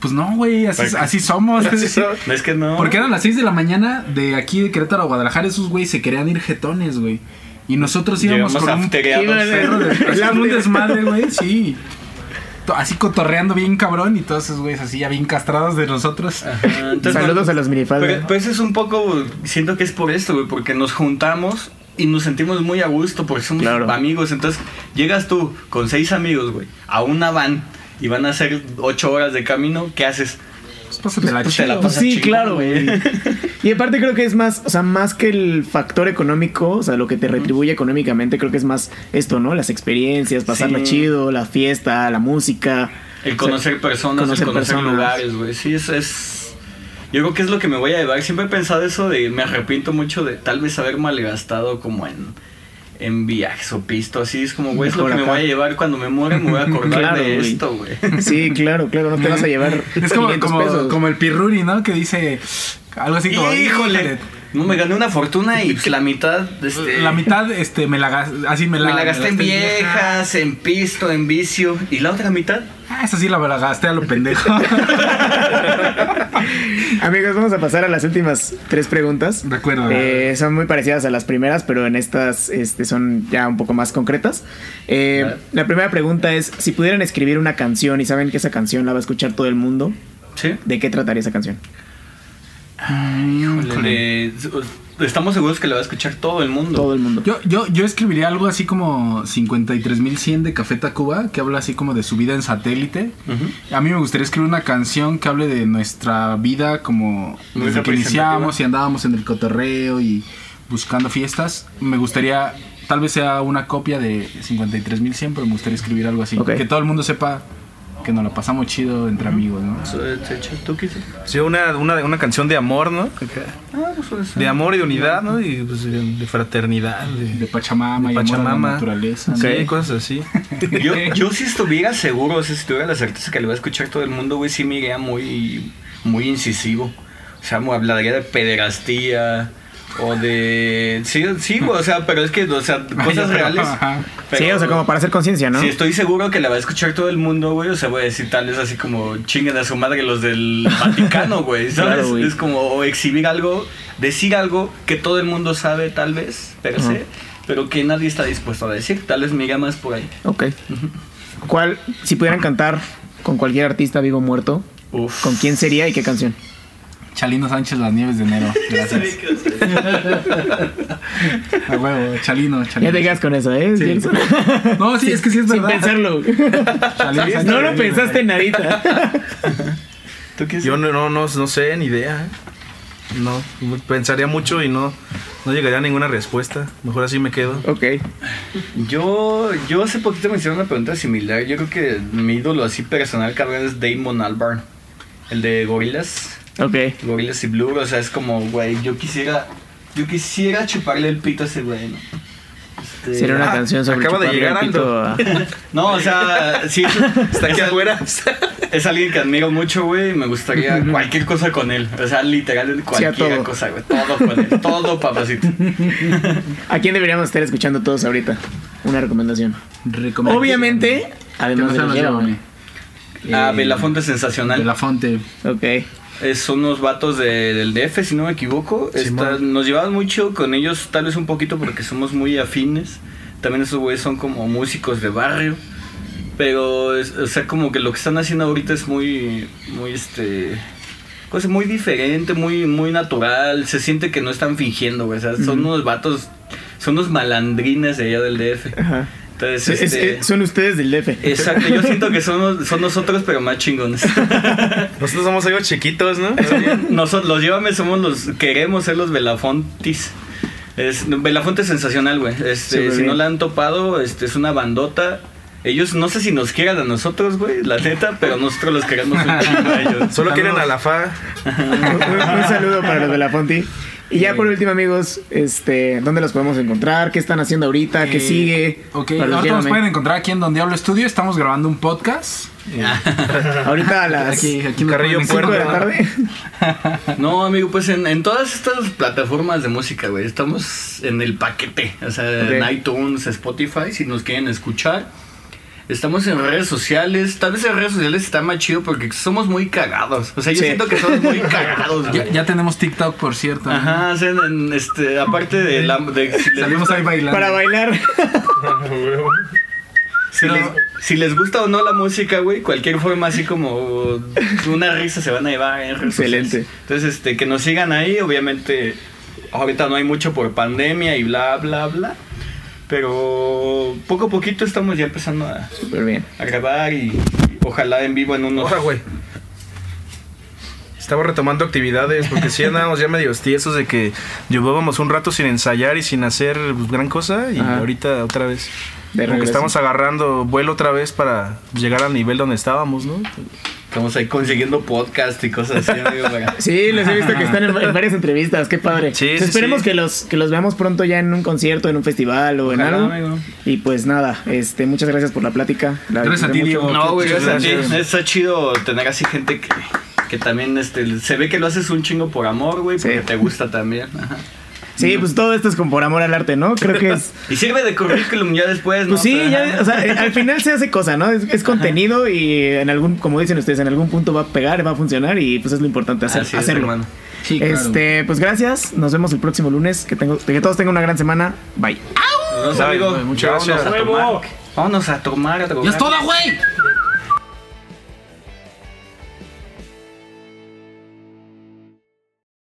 pues no, güey, así, Porque- así somos. No es que no. Porque eran las 6 de la mañana de aquí de Querétaro a Guadalajara, esos güeyes se querían ir jetones, güey. Y nosotros íbamos Llegamos con un perro de así, un desmadre, güey, sí. Así cotorreando bien cabrón y todos esos güeyes así ya bien castrados de nosotros. Ajá, entonces, Saludos bueno, a los minifalda. Pero, pero eso es un poco, siento que es por esto, güey, porque nos juntamos y nos sentimos muy a gusto porque somos Claro. amigos. Entonces, llegas tú con seis amigos, güey, a una van y van a hacer ocho horas de camino, ¿qué haces? Pues pásatela Pues te la chido. Pues pasas sí, claro, güey. Y aparte creo que es más, o sea, más que el factor económico, o sea, lo que te retribuye económicamente, creo que es más esto, ¿no? Las experiencias, pasarla Sí. chido, la fiesta, la música. El conocer personas, conocer el conocer personas. lugares, güey. Sí, eso es. Yo creo que es lo que me voy a llevar. Siempre he pensado eso de. Me arrepiento mucho de tal vez haber malgastado como en. En viajes o pisto, así es como, güey, es lo que me voy a llevar cuando me muera, me voy a acordar Claro, de esto, güey. Sí, claro, claro, no te vas a llevar Es como, 500 como, pesos. como el pirruri, ¿no? Que dice algo así como... Híjole, no me gané una fortuna y la mitad, este, La mitad, este, me la gasté, así me me la, la gasté en vieja. viejas, en pisto, en vicio, y la otra mitad, Ah, esa sí la, la gasté a lo pendejo. Amigos, vamos a pasar a las últimas tres preguntas. De acuerdo. Eh, son muy parecidas a las primeras, pero en estas este, son ya un poco más concretas. Eh, la primera pregunta es, si pudieran escribir una canción y saben que esa canción la va a escuchar todo el mundo, ¿sí? ¿de qué trataría esa canción? Le- estamos seguros que la va a escuchar todo el mundo. Todo el mundo. Yo, yo, yo escribiría algo así como 53.100 de Café Tacuba, que habla así como de su vida en satélite. A mí me gustaría escribir una canción que hable de nuestra vida como desde que iniciamos y andábamos en el cotorreo y buscando fiestas. Me gustaría, tal vez sea una copia de 53.100, pero me gustaría escribir algo así. Que todo el mundo sepa que nos la pasamos chido entre amigos, ¿no? ¿Tú qué? Sí, una, una, una canción de amor, ¿no? Ah, pues. De amor y de unidad, ¿no? Y pues, de, fraternidad, de, De Pachamama de y amor a la Pachamama. naturaleza. Sí, ¿no? cosas así. Yo, yo si estuviera seguro, o sea, si tuviera la certeza que le va a escuchar todo el mundo, güey, sí me iría muy, muy incisivo. O sea, me hablaría de pederastía, o de sí sí o sea pero es que o sea cosas reales pero- sí, o sea, como para hacer conciencia, ¿no? Sí, estoy seguro que la va a escuchar todo el mundo, güey. O sea, voy a decir tal vez así como chinguen a su madre los del Vaticano, güey. ¿Sabes? Claro, güey. es como o exhibir algo, decir algo que todo el mundo sabe, tal vez, per se, pero que nadie está dispuesto a decir. Tal vez me iría más por ahí. Ok. ¿Cuál, si pudieran cantar con cualquier artista vivo o muerto, Uf. ¿con quién sería y qué canción? Chalino Sánchez, Las Nieves de Enero. Gracias. A huevo, Chalino, Ya Chalino. te quedas con eso, ¿eh? Sí. No, sí, es que sí es Sin verdad. pensarlo. Chalino Sánchez, No lo pensaste nadita. ¿Tú qué Yo no, no, no, no sé, ni idea. ¿eh? No, pensaría mucho y no, no llegaría a ninguna respuesta. Mejor así me quedo. Ok. Yo, yo hace poquito me hicieron una pregunta similar. Yo creo que mi ídolo así personal, cabrón, es Damon Albarn. El de Gorillaz. Ok. Gorillaz y Blue, o sea, es como, güey, yo quisiera, yo quisiera chuparle el pito a ese güey, ¿no? Este, Sería una Ah, canción sobre acaba de llegar el pito a- No, o sea, sí, es, Está aquí afuera. es alguien que admiro mucho, güey, y me gustaría cualquier cosa con él, o sea, literal, cualquier cosa, güey, todo con él, todo papacito. ¿A quién deberíamos estar escuchando todos ahorita? Una recomendación. Recomendación. Obviamente, además de Llévame. Llévame. Ah, Eh, Belafonte Sensacional. De la Fonte. Ok. Es- son unos vatos de- del DF, si no me equivoco. Está- nos llevamos muy chido con ellos, tal vez un poquito porque somos muy afines. También esos güeyes son como músicos de barrio. Pero, es- o sea, como que lo que están haciendo ahorita es muy, muy, este... Cosa muy diferente, muy, muy natural. Se siente que no están fingiendo, güey. O sea, son unos vatos, son unos malandrines de allá del DF. Ajá. Entonces, Es- este... es- son ustedes del DF. Exacto, yo siento que son, son nosotros, pero más chingones. Nosotros somos algo chiquitos, ¿no? Nosotros, los llévame, somos los. Queremos ser los Belafontis. Es, Belafonte es sensacional, güey. Este, si bien. no la han topado, este, es una bandota. Ellos no sé si nos quieran a nosotros, güey, la neta, pero nosotros los queremos un chingo a ellos. Solo quieren a la fa. un, un saludo para los de la Fonti. Y ya por último, amigos, este, ¿dónde los podemos encontrar? ¿Qué están haciendo ahorita? ¿Qué Eh, sigue? Ok, Para ahorita nos pueden encontrar aquí en Don Diablo Estudio. Estamos grabando un podcast. Eh, Ahorita a las aquí, aquí Carrillo 5 de la tarde. No, amigo, pues en, en todas estas plataformas de música, güey, estamos en el paquete. O sea, en iTunes, Spotify, si nos quieren escuchar. Estamos en redes sociales. Tal vez en redes sociales está más chido porque somos muy cagados. O sea, yo Sí. siento que somos muy cagados, Ya, güey. ya tenemos TikTok, por cierto. Ajá, o sea, en- este, aparte de la... De, si les Salimos gusta- ahí bailando. Para bailar. Si, Pero- les, si les gusta o no la música, güey, cualquier forma así como una risa se van a llevar en redes Excelente. sociales. Entonces, este, que nos sigan ahí, obviamente, ahorita no hay mucho por pandemia y bla, bla, bla. Pero poco a poquito estamos ya empezando a, Súper bien. a grabar y, y ojalá en vivo en unos... Oja, güey. Estaba retomando actividades porque sí andábamos ya medio tiesos de que llevábamos un rato sin ensayar y sin hacer pues, gran cosa y Ajá. ahorita otra vez. De Como que regreso. estamos agarrando vuelo otra vez para llegar al nivel donde estábamos, ¿no? Estamos ahí consiguiendo podcast y cosas así, amigo, para- Sí, les he visto que están en, en varias entrevistas, qué padre. Sí, Pues sí, esperemos sí. que los que los veamos pronto ya en un concierto, en un festival o en algo. amigo. Y pues nada, este, muchas gracias por la plática. La Gracias a ti. Diego. No, güey, gracias a ti. gracias. Está chido tener así gente que, que también este, se ve que lo haces un chingo por amor, güey, porque Sí. te gusta también. Ajá. Sí, pues todo esto es con por amor al arte, ¿no? Creo que es. Y sirve de currículum ya después, ¿no? Pues sí, Pero, ya, o sea, eh, al final se hace cosa, ¿no? Es, es contenido y en algún, como dicen ustedes, en algún punto va a pegar, va a funcionar y pues es lo importante hacer, Así es, hacerlo. hermano. Sí, claro. Este, pues gracias, nos vemos el próximo lunes, que tengo, que todos tengan una gran semana. Bye. Nos vemos, Bye, amigo. muchas Vámonos gracias. a tomar. Vámonos a tomar. a ¡Ya es toda, güey!